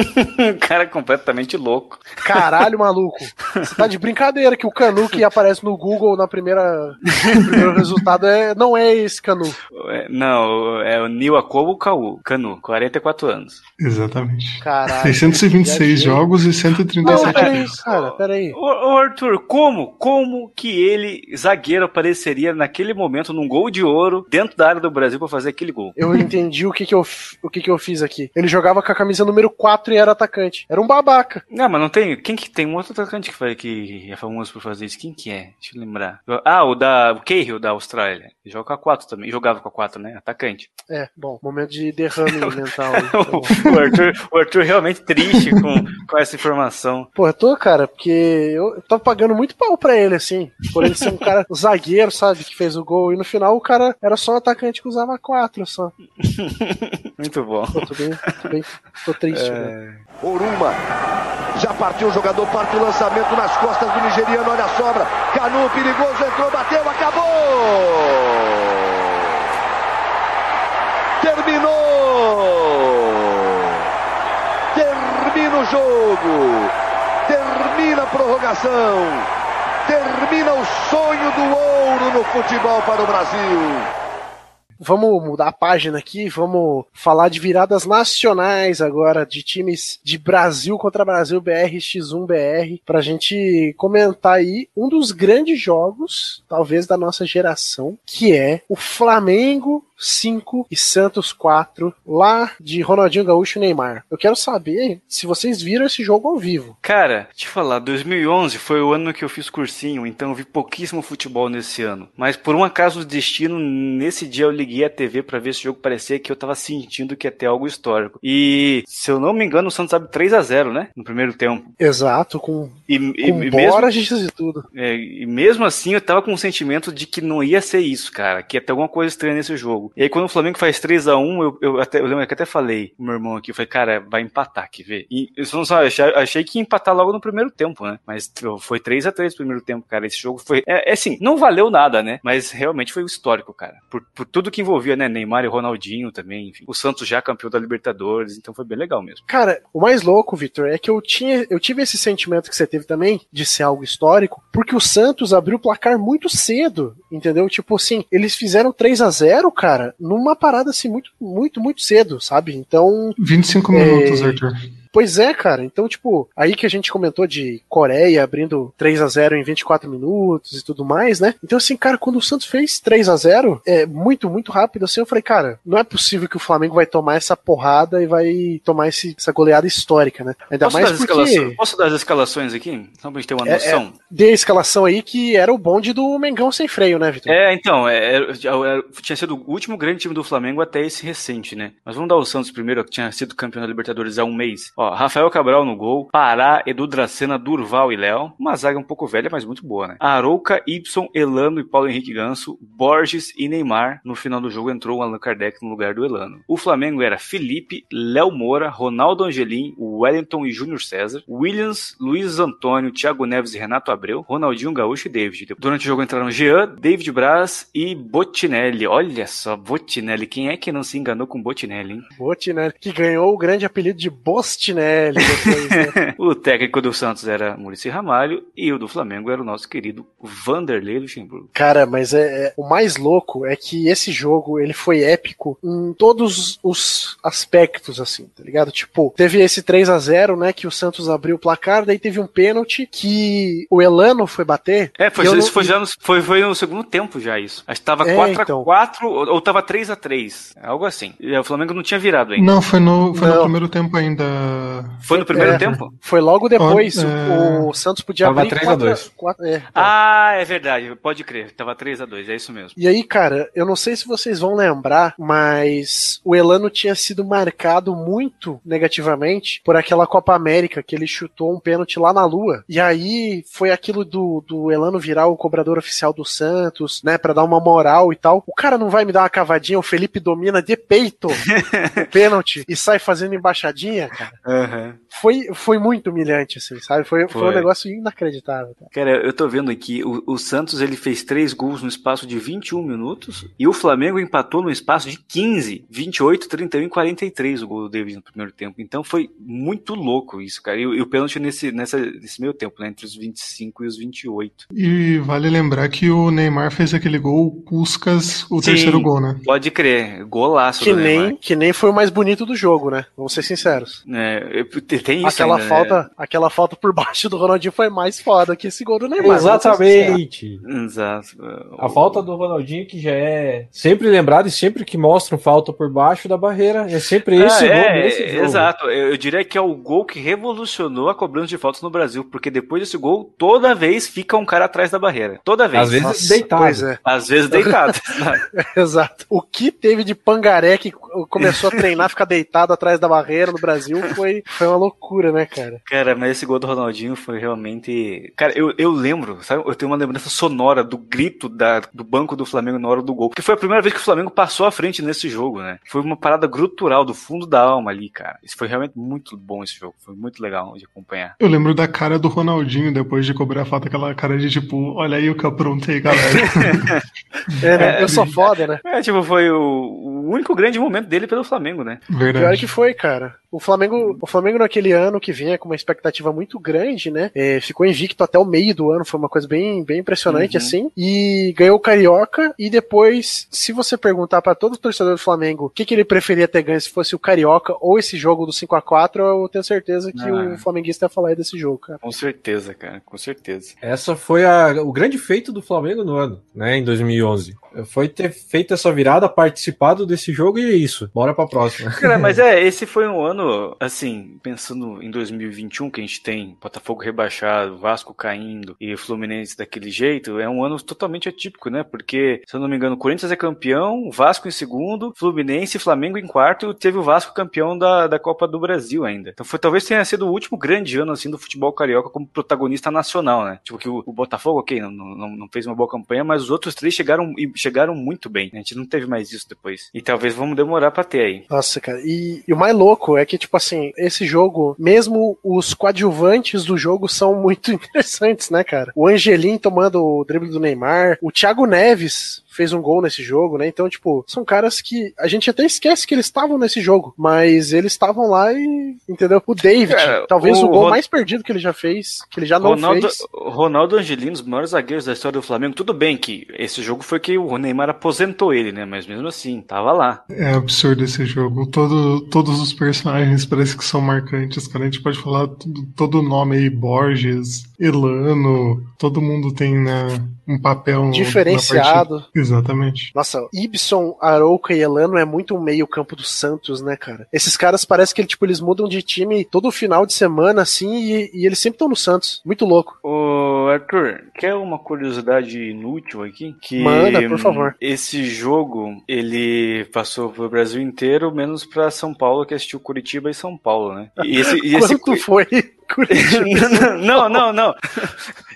cara é completamente louco. Caralho, maluco. Você tá de brincadeira que o Canu que aparece no Google na primeira. no primeiro resultado é, não é esse Canu. É, não, é o Nil Akobo Canu, 44 anos. Exatamente. Caralho. 626 jogos e 137 não, peraí, cara, peraí. Ô, ô, Arthur, como? Como que ele, zagueiro, apareceria naquele momento num gol de ouro dentro da área do Brasil para fazer aquele gol? Eu entendi o que que eu, o que que eu fiz aqui. Ele jogava com a camisa número 4 e era atacante. Era um babaca. Não, mas não tem. Quem que tem um outro atacante que, foi, que é famoso por fazer isso? Quem que é? Deixa eu lembrar. Ah, o da o Cahill da Austrália. Ele joga com a 4 também. Jogava com a 4, né? Atacante. É, bom, momento de derrame mental. o, Arthur, o Arthur realmente triste com, com essa informação. Pô, eu tô, cara, porque eu tô pagando muito pau pra ele, assim. Por ele ser um cara zagueiro, sabe, que fez o gol. E no final o cara era só um atacante que usava 4 só. muito bom. Pô, tô bem, tô, bem, tô triste, é... Né? Oruma. Já partiu o jogador, parte o lançamento nas costas do nigeriano, olha a sobra. Canu, perigoso, entrou, bateu, acabou! terminou! Termina o jogo. Termina a prorrogação. Termina o sonho do ouro no futebol para o Brasil. Vamos mudar a página aqui, vamos falar de viradas nacionais agora, de times de Brasil contra Brasil BR, X1 BR, pra gente comentar aí um dos grandes jogos, talvez da nossa geração, que é o Flamengo 5 e Santos 4, lá de Ronaldinho Gaúcho e Neymar. Eu quero saber se vocês viram esse jogo ao vivo. Cara, te falar, 2011 foi o ano que eu fiz cursinho, então eu vi pouquíssimo futebol nesse ano. Mas por um acaso do destino, nesse dia eu liguei a TV para ver esse jogo, parecia que eu tava sentindo que ia ter algo histórico. E, se eu não me engano, o Santos abre 3 a 0 né? No primeiro tempo. Exato, com, E, com e, bora mesmo, de tudo. é, e mesmo assim eu tava com o sentimento de que não ia ser isso, cara. Que ia ter alguma coisa estranha nesse jogo. E aí quando o Flamengo faz 3 a 1 eu, eu, até, eu lembro que até falei pro meu irmão aqui, eu falei, cara, vai empatar aqui, vê. E eu sabe, achei, achei que ia empatar logo no primeiro tempo, né? Mas foi 3 a 3 no primeiro tempo, cara. Esse jogo foi. É, é assim, não valeu nada, né? Mas realmente foi histórico, cara. Por, por tudo que envolvia, né? Neymar e Ronaldinho também, enfim. O Santos já campeão da Libertadores, então foi bem legal mesmo. Cara, o mais louco, Victor, é que eu tinha, eu tive esse sentimento que você teve também de ser algo histórico, porque o Santos abriu o placar muito cedo, entendeu? Tipo assim, eles fizeram 3 a 0 cara, numa parada assim muito, muito, muito cedo, sabe? Então, 25 É, minutos, Arthur. Pois é, cara. Então, tipo, aí que a gente comentou de Coreia abrindo 3 a 0 em 24 minutos e tudo mais, né? Então, assim, cara, quando o Santos fez 3 a 0 é muito, muito rápido, assim, eu falei, cara, não é possível que o Flamengo vai tomar essa porrada e vai tomar esse- essa goleada histórica, né? Ainda Posso, mais porque posso dar as escalações aqui? Só pra gente ter uma É, noção? dei a escalação aí que era o bonde do Mengão sem freio, né, Vitor? É, então, é, é, é, tinha sido o último grande time do Flamengo até esse recente, né? Mas vamos dar o Santos primeiro, que tinha sido campeão da Libertadores há um mês. Ó, Rafael Cabral no gol, Pará, Edu Dracena, Durval e Léo. Uma zaga um pouco velha, mas muito boa, né? Arouca, Ibson, Elano e Paulo Henrique Ganso, Borges e Neymar. No final do jogo entrou o Allan Kardec no lugar do Elano. O Flamengo era Felipe, Léo Moura, Ronaldo Angelim, Wellington e Júnior César, Williams, Luiz Antônio, Thiago Neves e Renato Abreu, Ronaldinho Gaúcho e David. Durante o jogo entraram Jean, David Braz e Botinelli. Olha só, Botinelli. Quem é que não se enganou com Botinelli, hein? Botinelli, que ganhou o grande apelido de Bostinelli depois, né? o técnico do Santos era Muricy Ramalho e o do Flamengo era o nosso querido Vanderlei Luxemburgo. Cara, mas é, é- o mais louco é que esse jogo ele foi épico em todos os aspectos, assim, tá ligado? Tipo, teve esse 3 a 0 né? Que o Santos abriu o placar, daí teve um pênalti que o Elano foi bater. É, foi, isso não- foi, já no, foi, foi no segundo tempo já isso. Acho que tava É, 4x4 então. ou, ou tava 3x3. Algo assim. E o Flamengo não tinha virado ainda. Não, foi no, foi no Não. primeiro tempo ainda. Foi no primeiro É. tempo? Foi logo depois. É, O Santos podia Tava abrir 3 a 2. 4 é, tá. Ah, é verdade. Pode crer. Tava 3x2, é isso mesmo. E aí, cara, eu não sei se vocês vão lembrar, mas o Elano tinha sido marcado muito negativamente por aquela Copa América que ele chutou um pênalti lá na Lua. E aí foi aquilo do, do Elano virar o cobrador oficial do Santos, né, Pra dar uma moral e tal. O cara não vai me dar uma cavadinha, o Felipe domina de peito o pênalti e sai fazendo embaixadinha, cara. Aham. Foi, foi muito humilhante, assim, sabe? Foi, foi. um Foi. negócio inacreditável. Cara. Cara, eu tô vendo aqui, o, o Santos ele fez três gols no espaço de 21 minutos e o Flamengo empatou no espaço de 15, 28, 31 e 43 o gol do David no primeiro tempo. Então foi muito louco isso, cara. E, o- e o pênalti nesse, nessa, nesse meio tempo, né? Entre os 25 e os 28. E vale lembrar que o Neymar fez aquele gol, Puscas, o Sim. terceiro gol, né? Pode crer, golaço Que Neymar. nem, que nem foi o mais bonito do jogo, né? Vamos ser sinceros. É, eu- tem isso aquela ainda, né? falta, aquela falta por baixo do Ronaldinho foi mais foda que esse gol do Neymar. Exatamente. Exato. A falta do Ronaldinho, que já é sempre lembrado e sempre que mostram falta por baixo da barreira, é sempre esse Ah, gol é, nesse jogo. Exato, eu, eu diria que é o gol que revolucionou a cobrança de faltas no Brasil, porque depois desse gol, toda vez fica um cara atrás da barreira. Toda vez. Às vezes Nossa, deitado. Pois é, Às vezes deitado. exato. O que teve de pangaré que começou a treinar, ficar deitado atrás da barreira no Brasil foi, foi uma loucura, né, cara? cara, mas esse gol do Ronaldinho foi realmente. Cara, eu, eu lembro, sabe? Eu tenho uma lembrança sonora do grito da, do banco do Flamengo na hora do gol. Porque foi a primeira vez que o Flamengo passou à frente nesse jogo, né? Foi uma parada grutural do fundo da alma ali, cara. Isso foi realmente muito bom esse jogo. Foi muito legal de acompanhar. Eu lembro da cara do Ronaldinho depois de cobrar a falta, aquela cara de tipo, olha aí o que eu aprontei, galera. É, né? Eu sou foda, né? É, tipo, foi o, o único grande momento dele pelo Flamengo, né? Verdade. Pior que foi, cara. O Flamengo, o Flamengo naquele ano que vinha com uma expectativa muito grande, né? É, ficou invicto até o meio do ano, foi uma coisa bem, bem impressionante, Uhum. assim. E ganhou o Carioca. E depois, se você perguntar pra todo torcedor do Flamengo o que, que ele preferia ter ganho se fosse o Carioca ou esse jogo do 5 a 4 eu tenho certeza que Ah. o flamenguista ia falar aí desse jogo, cara. Com certeza, cara, com certeza. Essa foi a- o grande feito do Flamengo no ano, né, em 2011. Foi ter feito essa virada, participado desse jogo e é isso. Bora pra próxima. Cara, mas é, esse foi um ano, assim, pensando em 2021, que a gente tem Botafogo rebaixado, Vasco caindo e Fluminense daquele jeito, é um ano totalmente atípico, né? Porque, se eu não me engano, Corinthians é campeão, Vasco em segundo, Fluminense e Flamengo em quarto, e teve o Vasco campeão da, da Copa do Brasil ainda. Então foi talvez tenha sido o último grande ano, assim, do futebol carioca como protagonista nacional, né? Tipo que o, o Botafogo, ok, não, não, não fez uma boa campanha, mas os outros três chegaram, chegaram muito bem. né? A gente não teve mais isso depois. E talvez vamos demorar pra ter aí. Nossa, cara. E, e o mais louco é que, tipo assim, esse jogo, mesmo os coadjuvantes do jogo são muito interessantes, né, cara? O Angelim tomando o drible do Neymar, o Thiago Neves fez um gol nesse jogo, né? Então, tipo, são caras que a gente até esquece que eles estavam nesse jogo, mas eles estavam lá e, entendeu? O David, Cara, talvez o o, gol Ron- mais perdido que ele já fez, que ele já não Ronaldo, fez. Ronaldo Angelino, dos maiores zagueiros da história do Flamengo. Tudo bem que esse jogo foi que o Neymar aposentou ele, né? Mas mesmo assim, tava lá. É absurdo esse jogo. Todo, todos os personagens parece que são marcantes, cara. A gente pode falar tudo, todo o nome aí, Borges, Elano, todo mundo tem né, um papel Diferenciado. na partida. Exatamente. Nossa, Ibson, Arouca e Elano é muito o meio campo do Santos, né, cara? Esses caras parece que tipo, eles mudam de time todo final de semana, assim, e, e eles sempre estão no Santos. Muito louco. Ô, Arthur, quer uma curiosidade inútil aqui? Que Manda, por favor. Esse jogo, ele passou pro Brasil inteiro, menos pra São Paulo, que assistiu Curitiba e São Paulo, né? E esse, e esse, Quanto foi? Curitiba? não, não, não.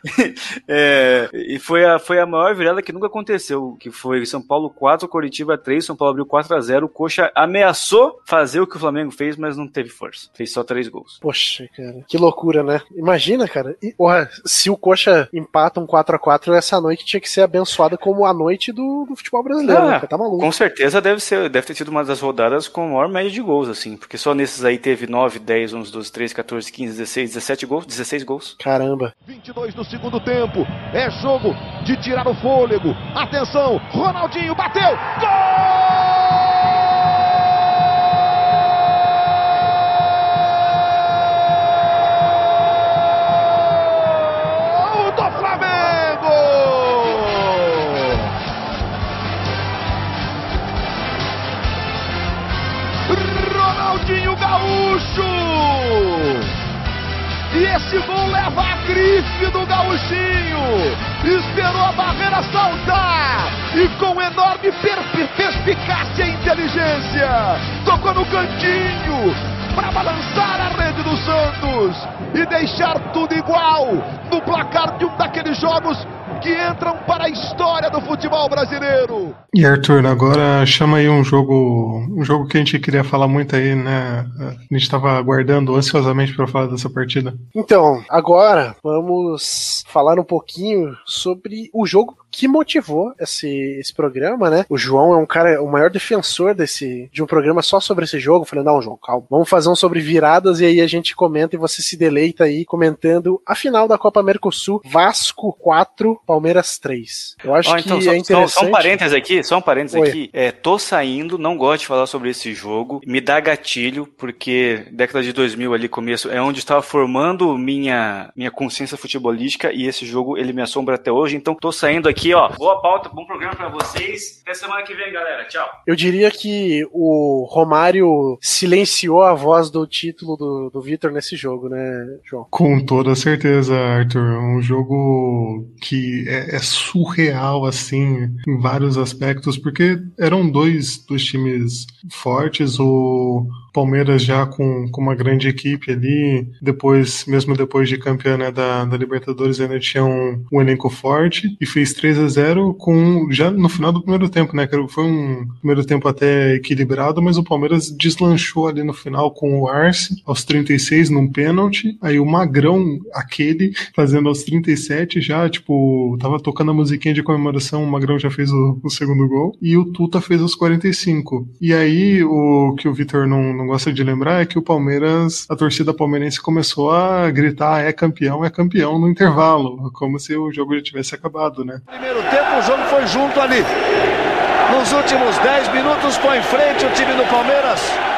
É, e foi a, foi a maior virada que nunca aconteceu, que foi São Paulo 4, Coritiba 3, São Paulo abriu 4 a 0 o Coxa ameaçou fazer o que o Flamengo fez, mas não teve força. Fez só 3 gols. Poxa, cara, que loucura, né? Imagina, cara. E, porra, se o Coxa empata um 4x4, essa noite tinha que ser abençoada como a noite do, do futebol brasileiro, Ah, né? cara? Tá maluco. Com certeza deve, ser, deve ter sido uma das rodadas com maior média de gols, assim, porque só nesses aí teve 9, 10, 11, 12, 13, 14, 15, 16, 17 gols, 16 gols. Caramba. 22 do segundo tempo. É jogo de tirar o fôlego. Atenção, Ronaldinho bateu. Gol esse gol leva a grife do gauchinho. Esperou a barreira saltar. E com enorme per- perspicácia e inteligência. Tocou no cantinho. Para balançar a rede do Santos. E deixar tudo igual. No placar de um daqueles jogos que entram para a história do futebol brasileiro. E Arthur, agora chama aí um jogo, um jogo que a gente queria falar muito aí, né? A gente estava aguardando ansiosamente para falar dessa partida. Então, agora vamos falar um pouquinho sobre o jogo que motivou esse, esse programa, né? O João é um cara, o maior defensor desse de um programa só sobre esse jogo. Eu falei, não, João, calma. Vamos fazer um sobre viradas e aí a gente comenta e você se deleita aí comentando a final da Copa Mercosul, Vasco 4, Palmeiras 3. Eu acho Ó, que então, é só, só, interessante. só um parênteses aqui, só um parênteses Oi. aqui. É, tô saindo, não gosto de falar sobre esse jogo. Me dá gatilho, porque década de 2000 ali, começo, é onde estava formando minha, minha consciência futebolística e esse jogo, ele me assombra até hoje. Então, tô saindo aqui, ó. Boa pauta, bom programa pra vocês. Até semana que vem, galera. Tchau. Eu diria que o Romário silenciou a voz do título do, do Vitor nesse jogo, né, João? Com toda certeza, Arthur. Um jogo que é, é surreal, assim, em vários aspectos, porque eram dois, dois times fortes. O, Palmeiras já com, com uma grande equipe ali, depois, mesmo depois de campeão né, da, da Libertadores, ainda tinha um, um elenco forte e fez 3 a 0 com já no final do primeiro tempo, né? Que foi um primeiro tempo até equilibrado, mas o Palmeiras deslanchou ali no final com o Arce aos 36 num pênalti, aí o Magrão, aquele, fazendo aos 37 já, tipo, tava tocando a musiquinha de comemoração, o Magrão já fez o, o segundo gol, e o Tuta fez aos 45. E aí, o que o Vitor não, não gosta de lembrar é que o Palmeiras, a torcida palmeirense começou a gritar é campeão, é campeão no intervalo, como se o jogo já tivesse acabado, né? Primeiro tempo, o jogo foi junto ali. Nos últimos 10 minutos, foi em frente o time do Palmeiras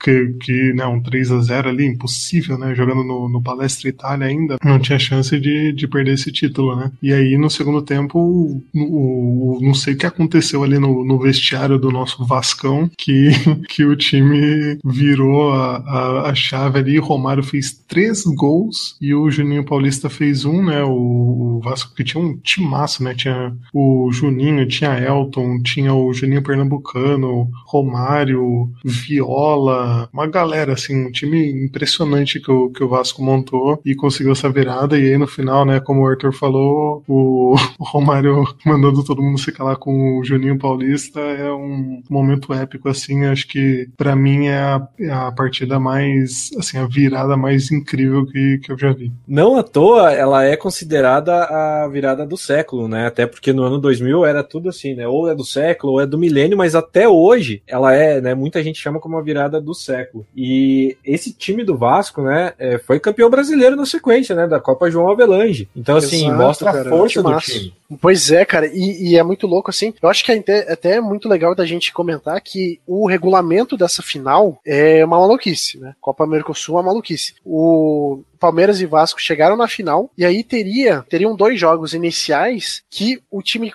que, que né, um 3 a 0 ali, impossível, né? Jogando no, no Palestra Itália ainda, não tinha chance de, de perder esse título, né? E aí no segundo tempo, o, o, não sei o que aconteceu ali no, no vestiário do nosso Vascão, que, que o time virou a, a, a chave ali. Romário fez três gols e o Juninho Paulista fez um, né? O, o Vasco que tinha um timaço, né? Tinha o Juninho, tinha Elton, tinha o Juninho Pernambucano, Romário, Viola, uma, galera, assim, um time impressionante que o, que o Vasco montou e conseguiu essa virada. E aí no final, né, como o Arthur falou, o, o Romário mandando todo mundo se calar com o Juninho Paulista é um momento épico, assim. Acho que para mim é a, é a partida mais, assim, a virada mais incrível que, que eu já vi. Não à toa, ela é considerada a virada do século, né? Até porque no ano 2000 era tudo assim, né? Ou é do século, ou é do milênio, mas até hoje ela é, né? Muita gente chama como a virada do século. E esse time do Vasco, né, é, foi campeão brasileiro na sequência, né, da Copa João Avelange. Então, assim, Exato, mostra cara, a força do time. Pois é, cara, e, e, é muito louco, assim. Eu acho que é até, até muito legal da gente comentar que o regulamento dessa final é uma maluquice, né? Copa Mercosul é uma maluquice. O Palmeiras e Vasco chegaram na final e aí teria teriam dois jogos iniciais que o time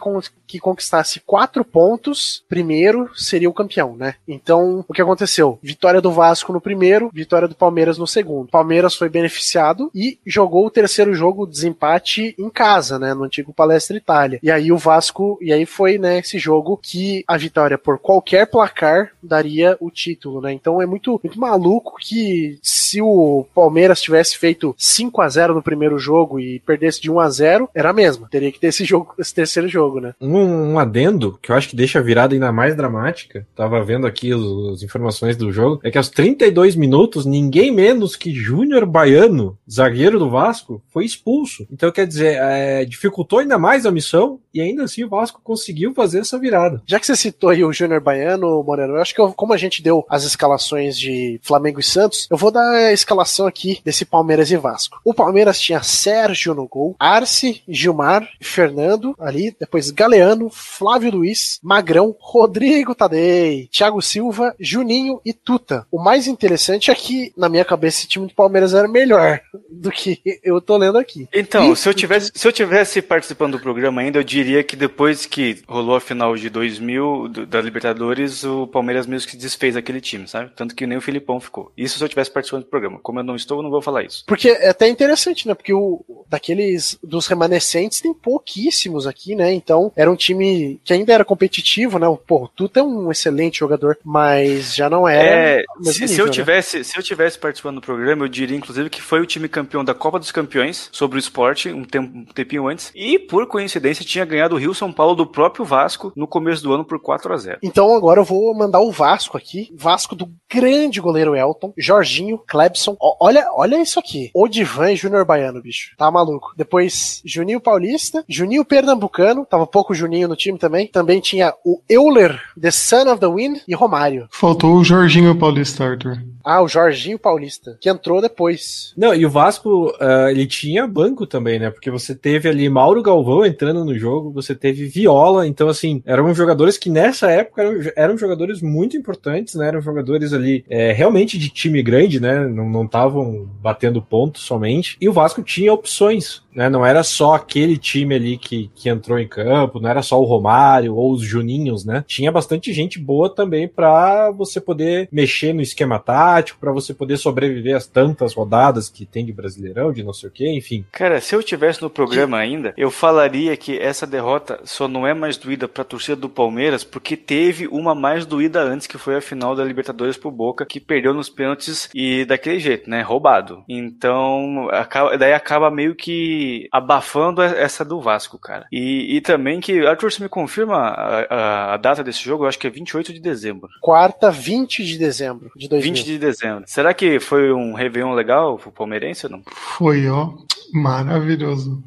que conquistasse quatro pontos primeiro seria o campeão, né? Então o que aconteceu? Vitória do Vasco no primeiro, vitória do Palmeiras no segundo. Palmeiras foi beneficiado e jogou o terceiro jogo desempate em casa, né? No antigo Palestra Itália. E aí o Vasco e aí foi né esse jogo que a vitória por qualquer placar daria o título, né? Então é muito muito maluco que se o Palmeiras tivesse feito feito 5 a 0 no primeiro jogo e perdesse de 1 a 0 era a mesma. Teria que ter esse jogo, esse terceiro jogo, né? Um, um adendo que eu acho que deixa a virada ainda mais dramática. Tava vendo aqui as informações do jogo. É que aos 32 minutos, ninguém menos que Júnior Baiano, zagueiro do Vasco, foi expulso. Então, quer dizer, é, dificultou ainda mais a missão e ainda assim o Vasco conseguiu fazer essa virada. Já que você citou aí o Júnior Baiano, Moreno, eu acho que eu, como a gente deu as escalações de Flamengo e Santos, eu vou dar a escalação aqui desse Palmeiras Palmeiras e Vasco. O Palmeiras tinha Sérgio no gol, Arce, Gilmar, Fernando ali, depois Galeano, Flávio Luiz, Magrão, Rodrigo Tadei, Thiago Silva, Juninho e Tuta. O mais interessante é que, na minha cabeça, esse time do Palmeiras era melhor do que eu tô lendo aqui. Então, e... se, eu tivesse, se eu tivesse participando do programa ainda, eu diria que depois que rolou a final de 2000 do, da Libertadores, o Palmeiras mesmo que desfez aquele time, sabe? Tanto que nem o Filipão ficou. Isso se eu tivesse participando do programa. Como eu não estou, eu não vou falar isso. Porque é até interessante, né? Porque o, daqueles dos remanescentes tem pouquíssimos aqui, né? Então era um time que ainda era competitivo, né? Pô, o Tuta é um excelente jogador, mas já não era. É, se, nível, se, eu né? tivesse, se eu tivesse participando do programa, eu diria inclusive que foi o time campeão da Copa dos Campeões sobre o esporte um, tempo, um tempinho antes e por coincidência tinha ganhado o Rio São Paulo do próprio Vasco no começo do ano por 4 a 0. Então agora eu vou mandar o Vasco aqui, Vasco do grande goleiro Elton, Jorginho, Klebson. olha, olha isso aqui. Odivan e Júnior Baiano, bicho. Tá maluco. Depois, Juninho Paulista, Juninho Pernambucano, tava pouco Juninho no time também. Também tinha o Euler, The Son of the Wind e Romário. Faltou o Jorginho Paulista, Arthur. Ah, o Jorginho Paulista, que entrou depois. Não, e o Vasco, uh, ele tinha banco também, né? Porque você teve ali Mauro Galvão entrando no jogo, você teve Viola, então assim, eram jogadores que nessa época eram, eram jogadores muito importantes, né? Eram jogadores ali é, realmente de time grande, né? Não estavam batendo pontos somente. E o Vasco tinha opções né? Não era só aquele time ali que, que entrou em campo, não era só o Romário ou os Juninhos, né? Tinha bastante gente boa também para você poder mexer no esquema tático, para você poder sobreviver às tantas rodadas que tem de Brasileirão, de não sei o que, enfim. Cara, se eu tivesse no programa ainda, eu falaria que essa derrota só não é mais doída pra torcida do Palmeiras porque teve uma mais doída antes, que foi a final da Libertadores pro Boca, que perdeu nos pênaltis e daquele jeito, né? Roubado. Então, acaba, daí acaba meio que abafando essa do Vasco, cara. E, e também que, Arthur, você me confirma a, a, a, data desse jogo? Eu acho que é 28 de dezembro. Quarta, 20 de dezembro de 2000. 20 de dezembro. Será que foi um Réveillon legal pro palmeirense ou não? Foi, ó. Maravilhoso.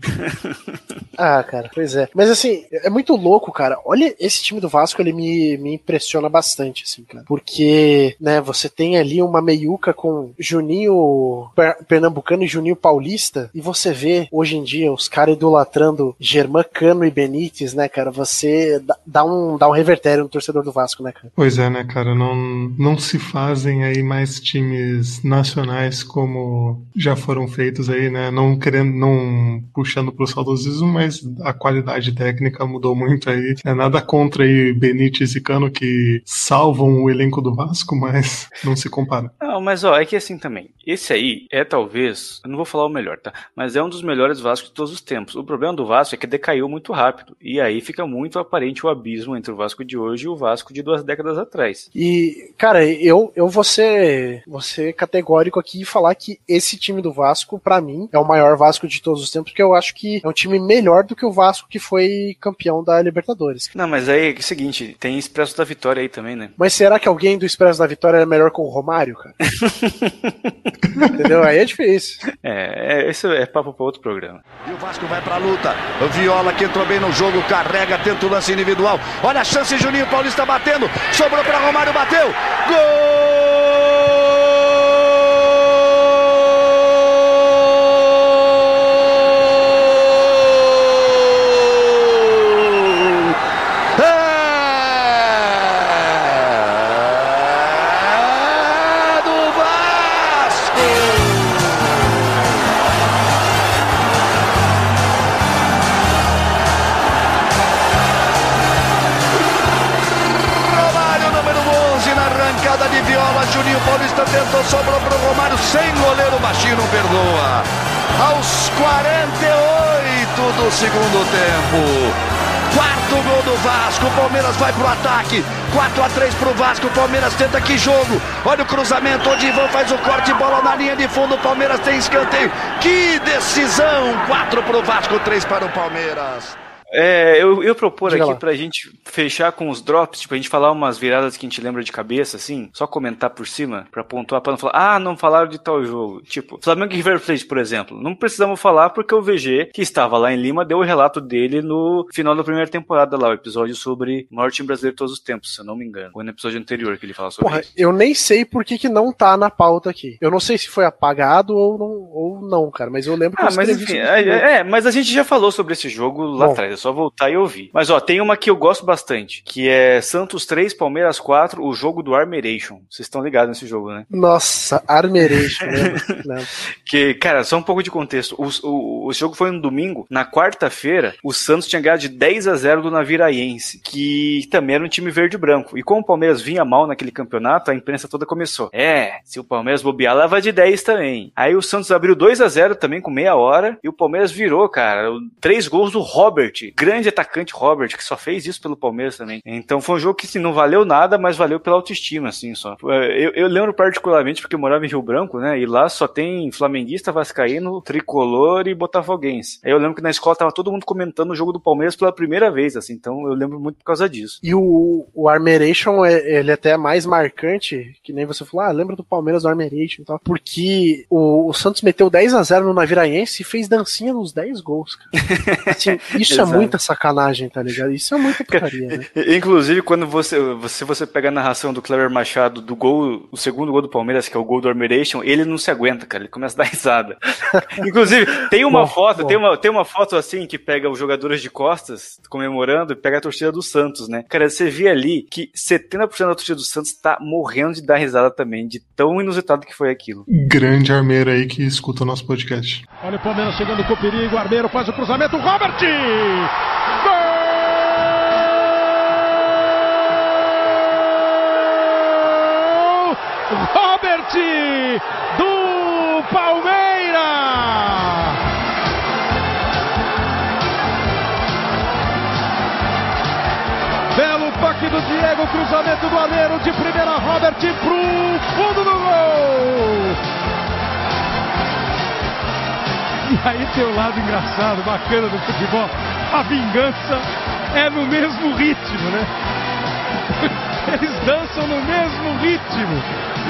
ah, cara, pois é. Mas assim, é muito louco, cara. Olha, esse time do Vasco, ele me, me impressiona bastante, assim, cara. Porque, né, você tem ali uma meiuca com Juninho Pernambucano e Juninho Paulista, e você vê, hoje em dia, os caras idolatrando Germán Cano e Benítez, né, cara? Você dá um, dá um revertério no torcedor do Vasco, né, cara? Pois é, né, cara? Não, não se fazem aí mais times nacionais como já foram feitos aí, né? Não querendo, não puxando pro saudosismo, mas a qualidade técnica mudou muito aí. É nada contra aí Benítez e Cano que salvam o elenco do Vasco, mas não se compara. Não, mas ó, é que assim também. Esse aí é talvez, eu não vou falar o melhor, tá? Mas é um dos melhores Vasco de todos os tempos. O problema do Vasco é que decaiu muito rápido. E aí fica muito aparente o abismo entre o Vasco de hoje e o Vasco de duas décadas atrás. E, cara, eu, eu vou ser, vou ser categórico aqui e falar que esse time do Vasco, para mim, é o maior Vasco de todos os tempos, porque eu acho que é um time melhor do que o Vasco que foi campeão da Libertadores. Não, mas aí é o seguinte, tem Expresso da Vitória aí também, né? Mas será que alguém do Expresso da Vitória é melhor com o Romário, cara? Entendeu? Aí é difícil. É, é, esse é papo para outro programa. E o Vasco vai pra luta. O Viola que entrou bem no jogo, carrega, tenta o lance individual. Olha a chance, Juninho Paulista batendo. Sobrou para Romário, bateu. Gol! Baixinho não perdoa. Aos 48 do segundo tempo. Quarto gol do Vasco, o Palmeiras vai pro ataque. 4 a 3 pro Vasco, o Palmeiras tenta que jogo. Olha o cruzamento, onde Ivan faz o corte, bola na linha de fundo, o Palmeiras tem escanteio. Que decisão! 4 pro Vasco, 3 para o Palmeiras. É, eu, eu propor Diga aqui lá. pra gente fechar com os drops, tipo, a gente falar umas viradas que a gente lembra de cabeça, assim, só comentar por cima, pra pontuar, pra não falar, ah, não falaram de tal jogo. Tipo, Flamengo e River Plate, por exemplo. Não precisamos falar porque o VG, que estava lá em Lima, deu o relato dele no final da primeira temporada lá, o episódio sobre o maior time brasileiro de todos os tempos, se eu não me engano. Foi no episódio anterior que ele fala sobre Porra, isso. eu nem sei por que, que não tá na pauta aqui. Eu não sei se foi apagado ou não, ou não cara, mas eu lembro que ah, mas enfim, é, é, mas a gente já falou sobre esse jogo lá Bom, atrás, só voltar e ouvir vi. Mas ó, tem uma que eu gosto bastante, que é Santos 3, Palmeiras 4, o jogo do Armeration. Vocês estão ligados nesse jogo, né? Nossa, Armeration, né? que, cara, só um pouco de contexto. O, o, o jogo foi no domingo. Na quarta-feira, o Santos tinha ganhado de 10 a 0 do Naviraense, que também era um time verde e branco. E como o Palmeiras vinha mal naquele campeonato, a imprensa toda começou. É, se o Palmeiras bobear, leva de 10 também. Aí o Santos abriu 2 a 0 também com meia hora, e o Palmeiras virou, cara. Três gols do Robert, grande atacante Robert, que só fez isso pelo Palmeiras também. Então foi um jogo que assim, não valeu nada, mas valeu pela autoestima, assim, só. Eu, eu lembro particularmente porque eu morava em Rio Branco, né? E lá só tem flamenguista, vascaíno, tricolor e botafoguense. Aí eu lembro que na escola tava todo mundo comentando o jogo do Palmeiras pela primeira vez, assim, então eu lembro muito por causa disso. E o, o Armeration, é, ele é até mais marcante, que nem você falou, ah, lembra do Palmeiras do Armeration e tal, porque o, o Santos meteu 10 a 0 no Naviraense e fez dancinha nos 10 gols, cara. Assim, isso é muita sacanagem, tá ligado? Isso é muita putaria, né? Inclusive, quando você, você, você pega a narração do Cleber Machado do gol, o segundo gol do Palmeiras, que é o gol do Armiration, ele não se aguenta, cara. Ele começa a dar risada. Inclusive, tem uma Bom, foto, bom. tem uma, tem uma foto assim que pega os jogadores de costas comemorando e pega a torcida do Santos, né? Cara, você vê ali que 70% da torcida do Santos tá morrendo de dar risada também, de tão inusitado que foi aquilo. Grande armeiro aí que escuta o nosso podcast. Olha o Palmeiras chegando com perigo. Armeiro faz o cruzamento. Robert! Gol! Robert do Palmeiras! Belo toque do Diego, cruzamento do Armeiro de primeira, Robert pro fundo do gol! E aí tem o lado engraçado, bacana do futebol. A vingança é no mesmo ritmo, né? Eles dançam no mesmo ritmo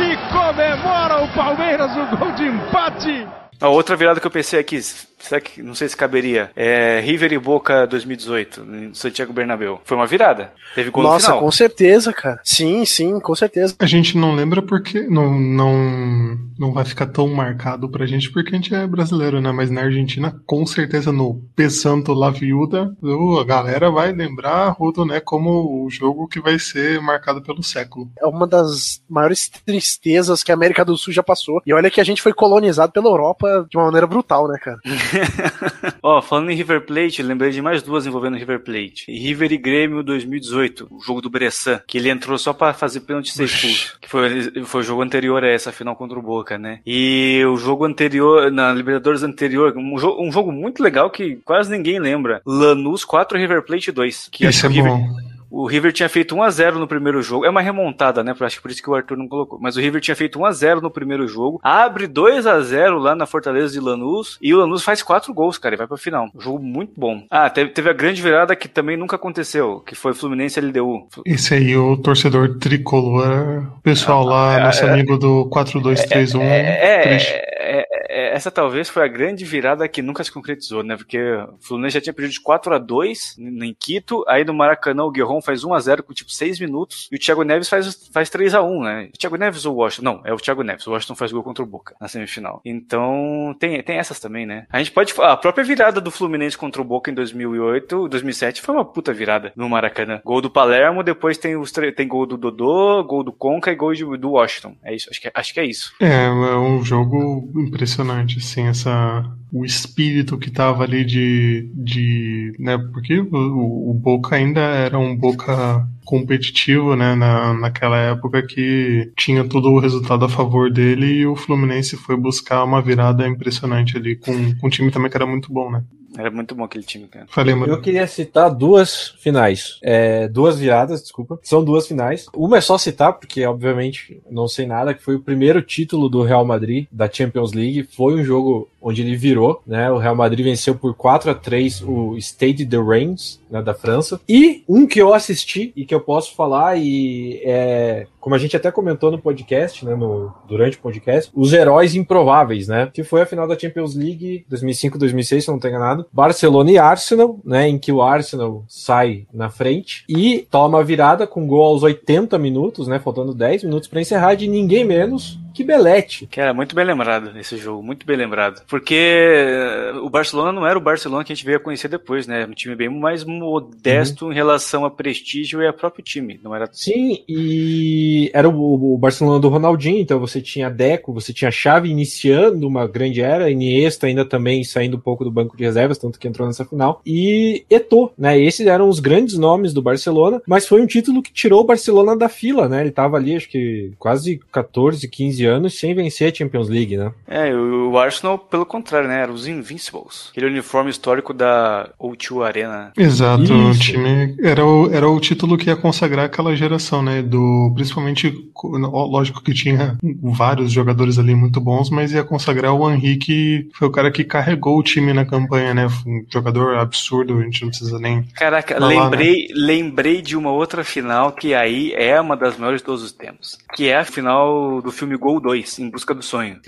e comemora o Palmeiras o gol de empate. A outra virada que eu pensei aqui, será que não sei se caberia, é River e Boca 2018, em Santiago Bernabéu. Foi uma virada. Teve gol no Nossa, final. com certeza, cara. Sim, sim, com certeza. A gente não lembra porque não, não, não vai ficar tão marcado pra gente porque a gente é brasileiro, né? Mas na Argentina, com certeza, no Pesanto La Viuda, a galera vai lembrar, Rudo, né, como o jogo que vai ser marcado pelo século. É uma das maiores tristezas que a América do Sul já passou. E olha que a gente foi colonizado pela Europa de uma maneira brutal, né, cara? Ó, falando em River Plate, lembrei de mais duas envolvendo River Plate. River e Grêmio 2018, o jogo do Bressan, que ele entrou só pra fazer pênalti ser expulso. Que foi, foi o jogo anterior a essa final contra o Boca, né? E o jogo anterior, na Libertadores anterior, um, jo um jogo muito legal que quase ninguém lembra. Lanús 4 River Plate 2. Que Isso é o River, bom. O River tinha feito 1x0 no primeiro jogo. É uma remontada, né? Acho que por isso que o Arthur não colocou. Mas o River tinha feito 1x0 no primeiro jogo. Abre 2x0 lá na Fortaleza de Lanús. E o Lanús faz 4 gols, cara. E vai pra final. Um jogo muito bom. Ah, teve, teve a grande virada que também nunca aconteceu. Que foi Fluminense LDU. Esse aí, o torcedor tricolor, o pessoal lá, nosso amigo do 4231, É, é, é, essa talvez foi a grande virada que nunca se concretizou, né? Porque o Fluminense já tinha perdido de 4 a 2 em Quito, aí no Maracanã o Guerron faz 1 a 0 com tipo 6 minutos, e o Thiago Neves faz, faz 3 a 1 né? O Thiago Neves ou o Washington? Não, é o Thiago Neves. O Washington faz gol contra o Boca na semifinal. Então, tem, tem essas também, né? A gente pode a própria virada do Fluminense contra o Boca em 2008, 2007 foi uma puta virada no Maracanã. Gol do Palermo, depois tem os tem gol do Dodô, gol do Conca e gol de- do Washington. É isso, acho que, é- acho que é isso. É, é um jogo impressionante, assim, essa o espírito que tava ali de, de né, porque o, o Boca ainda era um Boca competitivo, né, na, naquela época que tinha todo o resultado a favor dele e o Fluminense foi buscar uma virada impressionante ali com, com um time também que era muito bom, né. Era muito bom aquele time, cara. Falei, mano. Eu queria citar duas finais. É, duas viradas, desculpa. São duas finais. Uma é só citar, porque obviamente não sei nada, que foi o primeiro título do Real Madrid da Champions League. Foi um jogo onde ele virou, né? O Real Madrid venceu por 4 a 3 o Stade de Reims, né, da França. E um que eu assisti e que eu posso falar e é, como a gente até comentou no podcast, né, no, durante o podcast, os heróis improváveis, né? Que foi a final da Champions League 2005-2006, se não tenho enganado. Barcelona e Arsenal, né, em que o Arsenal sai na frente e toma a virada com gol aos 80 minutos, né, faltando 10 minutos para encerrar de ninguém menos que Belete. Cara, muito bem lembrado esse jogo, muito bem lembrado. Porque eh, o Barcelona não era o Barcelona que a gente veio a conhecer depois, né? Um time bem mais modesto em relação a prestígio e a próprio time. Não era Sim, e era o, o Barcelona do Ronaldinho, então você tinha Deco, você tinha Xavi iniciando uma grande era, Iniesta ainda também saindo um pouco do banco de reservas, tanto que entrou nessa final, e Eto'o, né? Esses eram os grandes nomes do Barcelona, mas foi um título que tirou o Barcelona da fila, né? Ele tava ali, acho que quase 14, 15 anos sem vencer a Champions League, né? É, o o Arsenal, pelo contrário, né? Era os Invincibles. Aquele uniforme histórico da O2 Arena. Exato, o Isso. time era o, era o título que ia consagrar aquela geração, né? Do principalmente, lógico que tinha vários jogadores ali muito bons, mas ia consagrar o Henrique, que foi o cara que carregou o time na campanha, né? Foi um jogador absurdo, a gente não precisa nem. Caraca, lá, né? lembrei, lembrei de uma outra final que aí é uma das maiores de todos os tempos. Que é a final do filme Gol Gol 2, Em Busca do Sonho.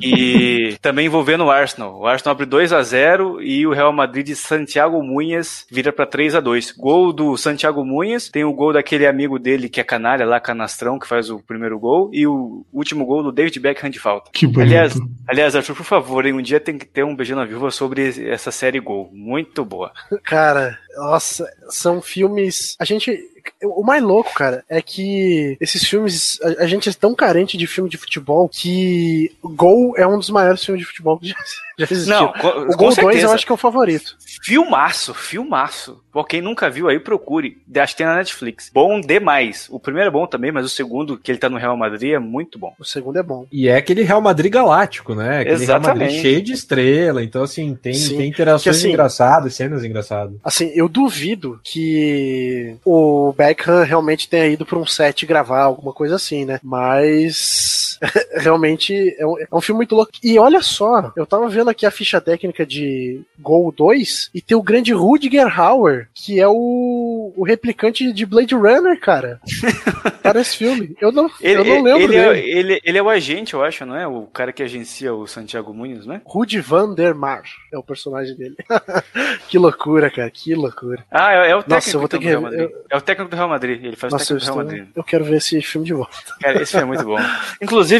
que também envolvendo o Arsenal. O Arsenal abre 2 a 0 e o Real Madrid de Santiago Munhas vira para 3 a 2 Gol do Santiago Munhas, tem o gol daquele amigo dele que é canalha lá, canastrão, que faz o primeiro gol, e o último gol do David Beckham de falta. Que bonito. Aliás, aliás, Arthur, por favor, hein, um dia tem que ter um Beijando a Viúva sobre essa série Gol. Muito boa. Cara, nossa, são filmes. A gente. O mais louco, cara, é que esses filmes. A, a gente é tão carente de filme de futebol que Gol é um dos maiores filmes de futebol que já. Não, com- o Gol 2 certeza. eu acho que é o favorito. Filmaço, filmaço. Pô, quem nunca viu aí, procure. Acho que tem na Netflix. Bom demais. O primeiro é bom também, mas o segundo, que ele tá no Real Madrid, é muito bom. O segundo é bom. E é aquele Real Madrid galáctico, né? Aquele Real Madrid Exatamente. cheio de estrela. Então, assim, tem, Sim, tem interações assim, engraçadas, cenas engraçadas. Assim, eu duvido que o Beckham realmente tenha ido pra um set gravar alguma coisa assim, né? Mas realmente é um, é um filme muito louco. E olha só, eu tava vendo aqui a ficha técnica de Gol 2 e tem o grande Rudiger Hauer, que é o, o replicante de Blade Runner, cara. Para esse filme. Eu não, Ele, eu não lembro ele, é, dele. ele, ele é o agente, eu acho, não é? O cara que agencia o Santiago Muniz, não é? Rudy Van der Mar é o personagem dele. que loucura, cara, que loucura. Ah, é, é o técnico Nossa, eu vou ter do que- Real Madrid. É o técnico do Real Madrid. Ele faz Nossa, o eu, técnico do Real. Madrid. eu quero ver esse filme de volta. Cara, esse filme é muito bom. Inclusive,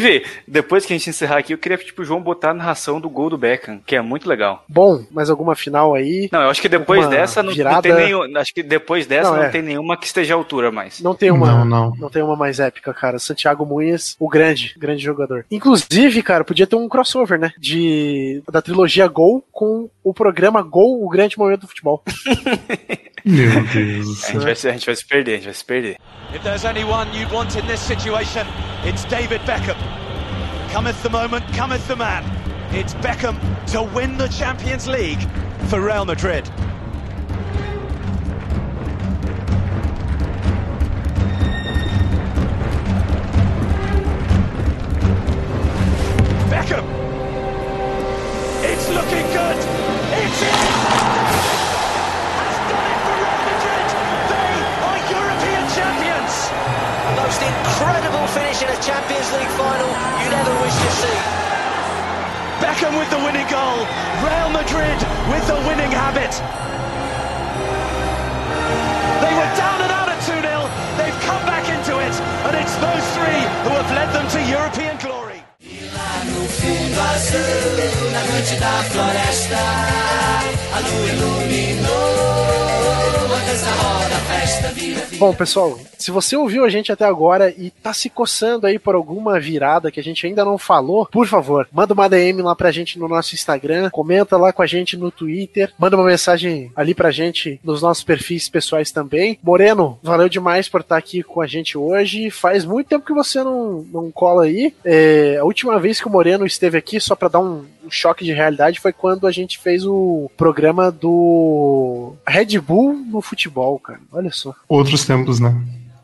depois que a gente encerrar aqui, eu queria tipo, o João botar a narração do gol do Beckham, que é muito legal. Bom, mais alguma final aí? Não, eu acho que depois dessa não, não tem nenhum. Acho que depois dessa Não, não, é. tem nenhuma que esteja à altura mais. Não tem uma, Não, não. não tem uma mais épica, cara. Santiago Munhas, o grande, grande jogador. Inclusive, cara, podia ter um crossover, né? De da trilogia Gol com o programa Gol, o grande momento do futebol. Meu Deus A gente, vai a gente vai se perder, a gente vai se perder. If there's anyone you'd want in this situation, it's David Beckham. Cometh the moment, cometh the man. It's Beckham to win the Champions League for Real Madrid. Beckham! Finish in a Champions League final you'd ever wish to see. Beckham with the winning goal. Real Madrid with the winning habit. They were down and out at 2 0. They've come back into it. And it's those three who have led them to European glory. No fundo azul, na noite da floresta, a lua iluminou, a roda, festa vira, vira. Bom, pessoal, se você ouviu a gente até agora e tá se coçando aí por alguma virada que a gente ainda não falou, por favor, manda uma DM lá pra gente no nosso Instagram, comenta lá com a gente no Twitter, manda uma mensagem ali pra gente nos nossos perfis pessoais também. Moreno, valeu demais por estar aqui com a gente hoje. Faz muito tempo que você não, não cola aí. É, a última vez que o Moreno esteve aqui, só pra dar um, um choque de realidade, foi quando a gente fez o programa do Red Bull no futebol, cara. Olha só. Outros tempos, né?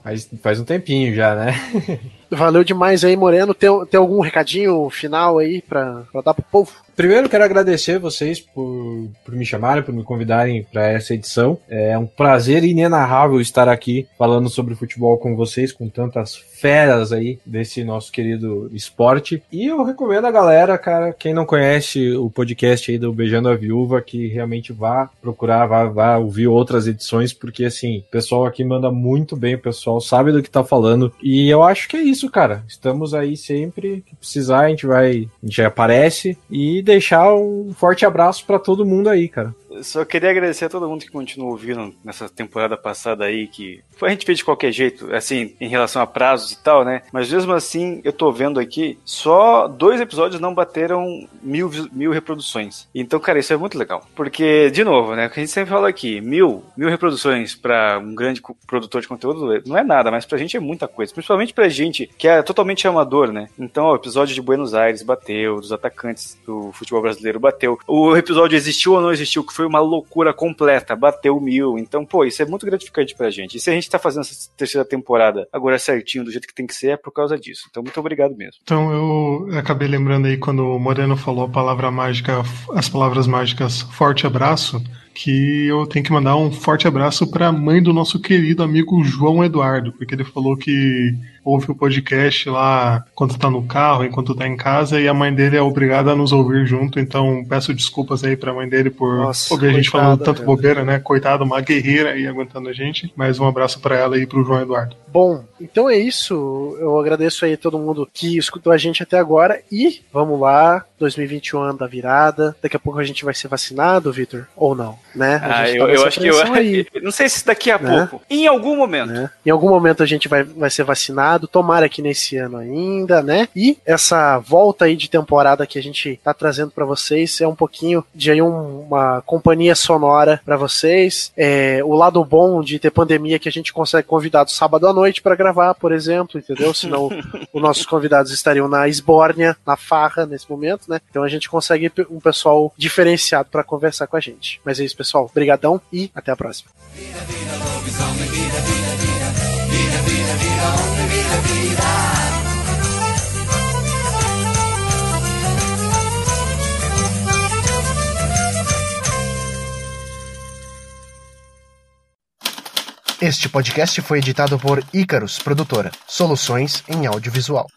Faz, faz um tempinho já, né? Valeu demais aí, Moreno. Tem, tem algum recadinho final aí pra, pra dar pro povo? Primeiro, quero agradecer vocês por, por me chamarem, por me convidarem para essa edição. É um prazer inenarrável estar aqui falando sobre futebol com vocês, com tantas feras aí desse nosso querido esporte. E eu recomendo a galera, cara, quem não conhece o podcast aí do Beijando a Viúva, que realmente vá procurar, vá, vá ouvir outras edições, porque assim, o pessoal aqui manda muito bem, o pessoal sabe do que tá falando. E eu acho que é isso, cara. Estamos aí sempre que precisar, a gente vai, a gente aparece e deixar um forte abraço para todo mundo aí, cara. Só queria agradecer a todo mundo que continuou ouvindo nessa temporada passada aí, que a gente fez de qualquer jeito, assim, em relação a prazos e tal, né? Mas mesmo assim, eu tô vendo aqui, só dois episódios não bateram mil, mil reproduções. Então, cara, isso é muito legal. Porque, de novo, né? O que a gente sempre fala aqui, mil, mil reproduções pra um grande produtor de conteúdo não é nada, mas pra gente é muita coisa. Principalmente pra gente que é totalmente amador, né? Então, ó, o episódio de Buenos Aires bateu, dos atacantes do futebol brasileiro bateu. O episódio existiu ou não existiu, que foi uma loucura completa, bateu mil. Então, pô, isso é muito gratificante pra gente. E se a gente tá fazendo essa terceira temporada agora certinho, do jeito que tem que ser, é por causa disso. Então, muito obrigado mesmo. Então eu acabei lembrando aí quando o Moreno falou a palavra mágica, as palavras mágicas forte abraço, que eu tenho que mandar um forte abraço para mãe do nosso querido amigo João Eduardo, porque ele falou que ouve o podcast lá quando tá no carro, enquanto tá em casa, e a mãe dele é obrigada a nos ouvir junto, então peço desculpas aí pra mãe dele por Nossa, ouvir a gente coitada, falando tanto cara. bobeira, né? Coitada, uma guerreira aí aguentando a gente. Mas um abraço pra ela e pro João Eduardo. Bom, então é isso. Eu agradeço aí a todo mundo que escutou a gente até agora e vamos lá, 2021 ano da virada. Daqui a pouco a gente vai ser vacinado, Vitor, ou não, né? A Ah, gente eu, tá eu acho que eu. aí. Não sei se daqui a Né? pouco. Em algum momento. né? Em algum momento a gente vai, vai ser vacinado, tomara que nesse ano ainda, né? E essa volta aí de temporada que a gente tá trazendo pra vocês é um pouquinho de aí um- uma companhia sonora pra vocês. É, o lado bom de ter pandemia é que a gente consegue convidados sábado à noite pra gravar, por exemplo, entendeu? Senão os nossos convidados estariam na esbórnia, na farra nesse momento, né? Então a gente consegue um pessoal diferenciado pra conversar com a gente. Mas é isso, pessoal. Obrigadão e até a próxima. Este podcast foi editado por Icarus Produtora, soluções em audiovisual.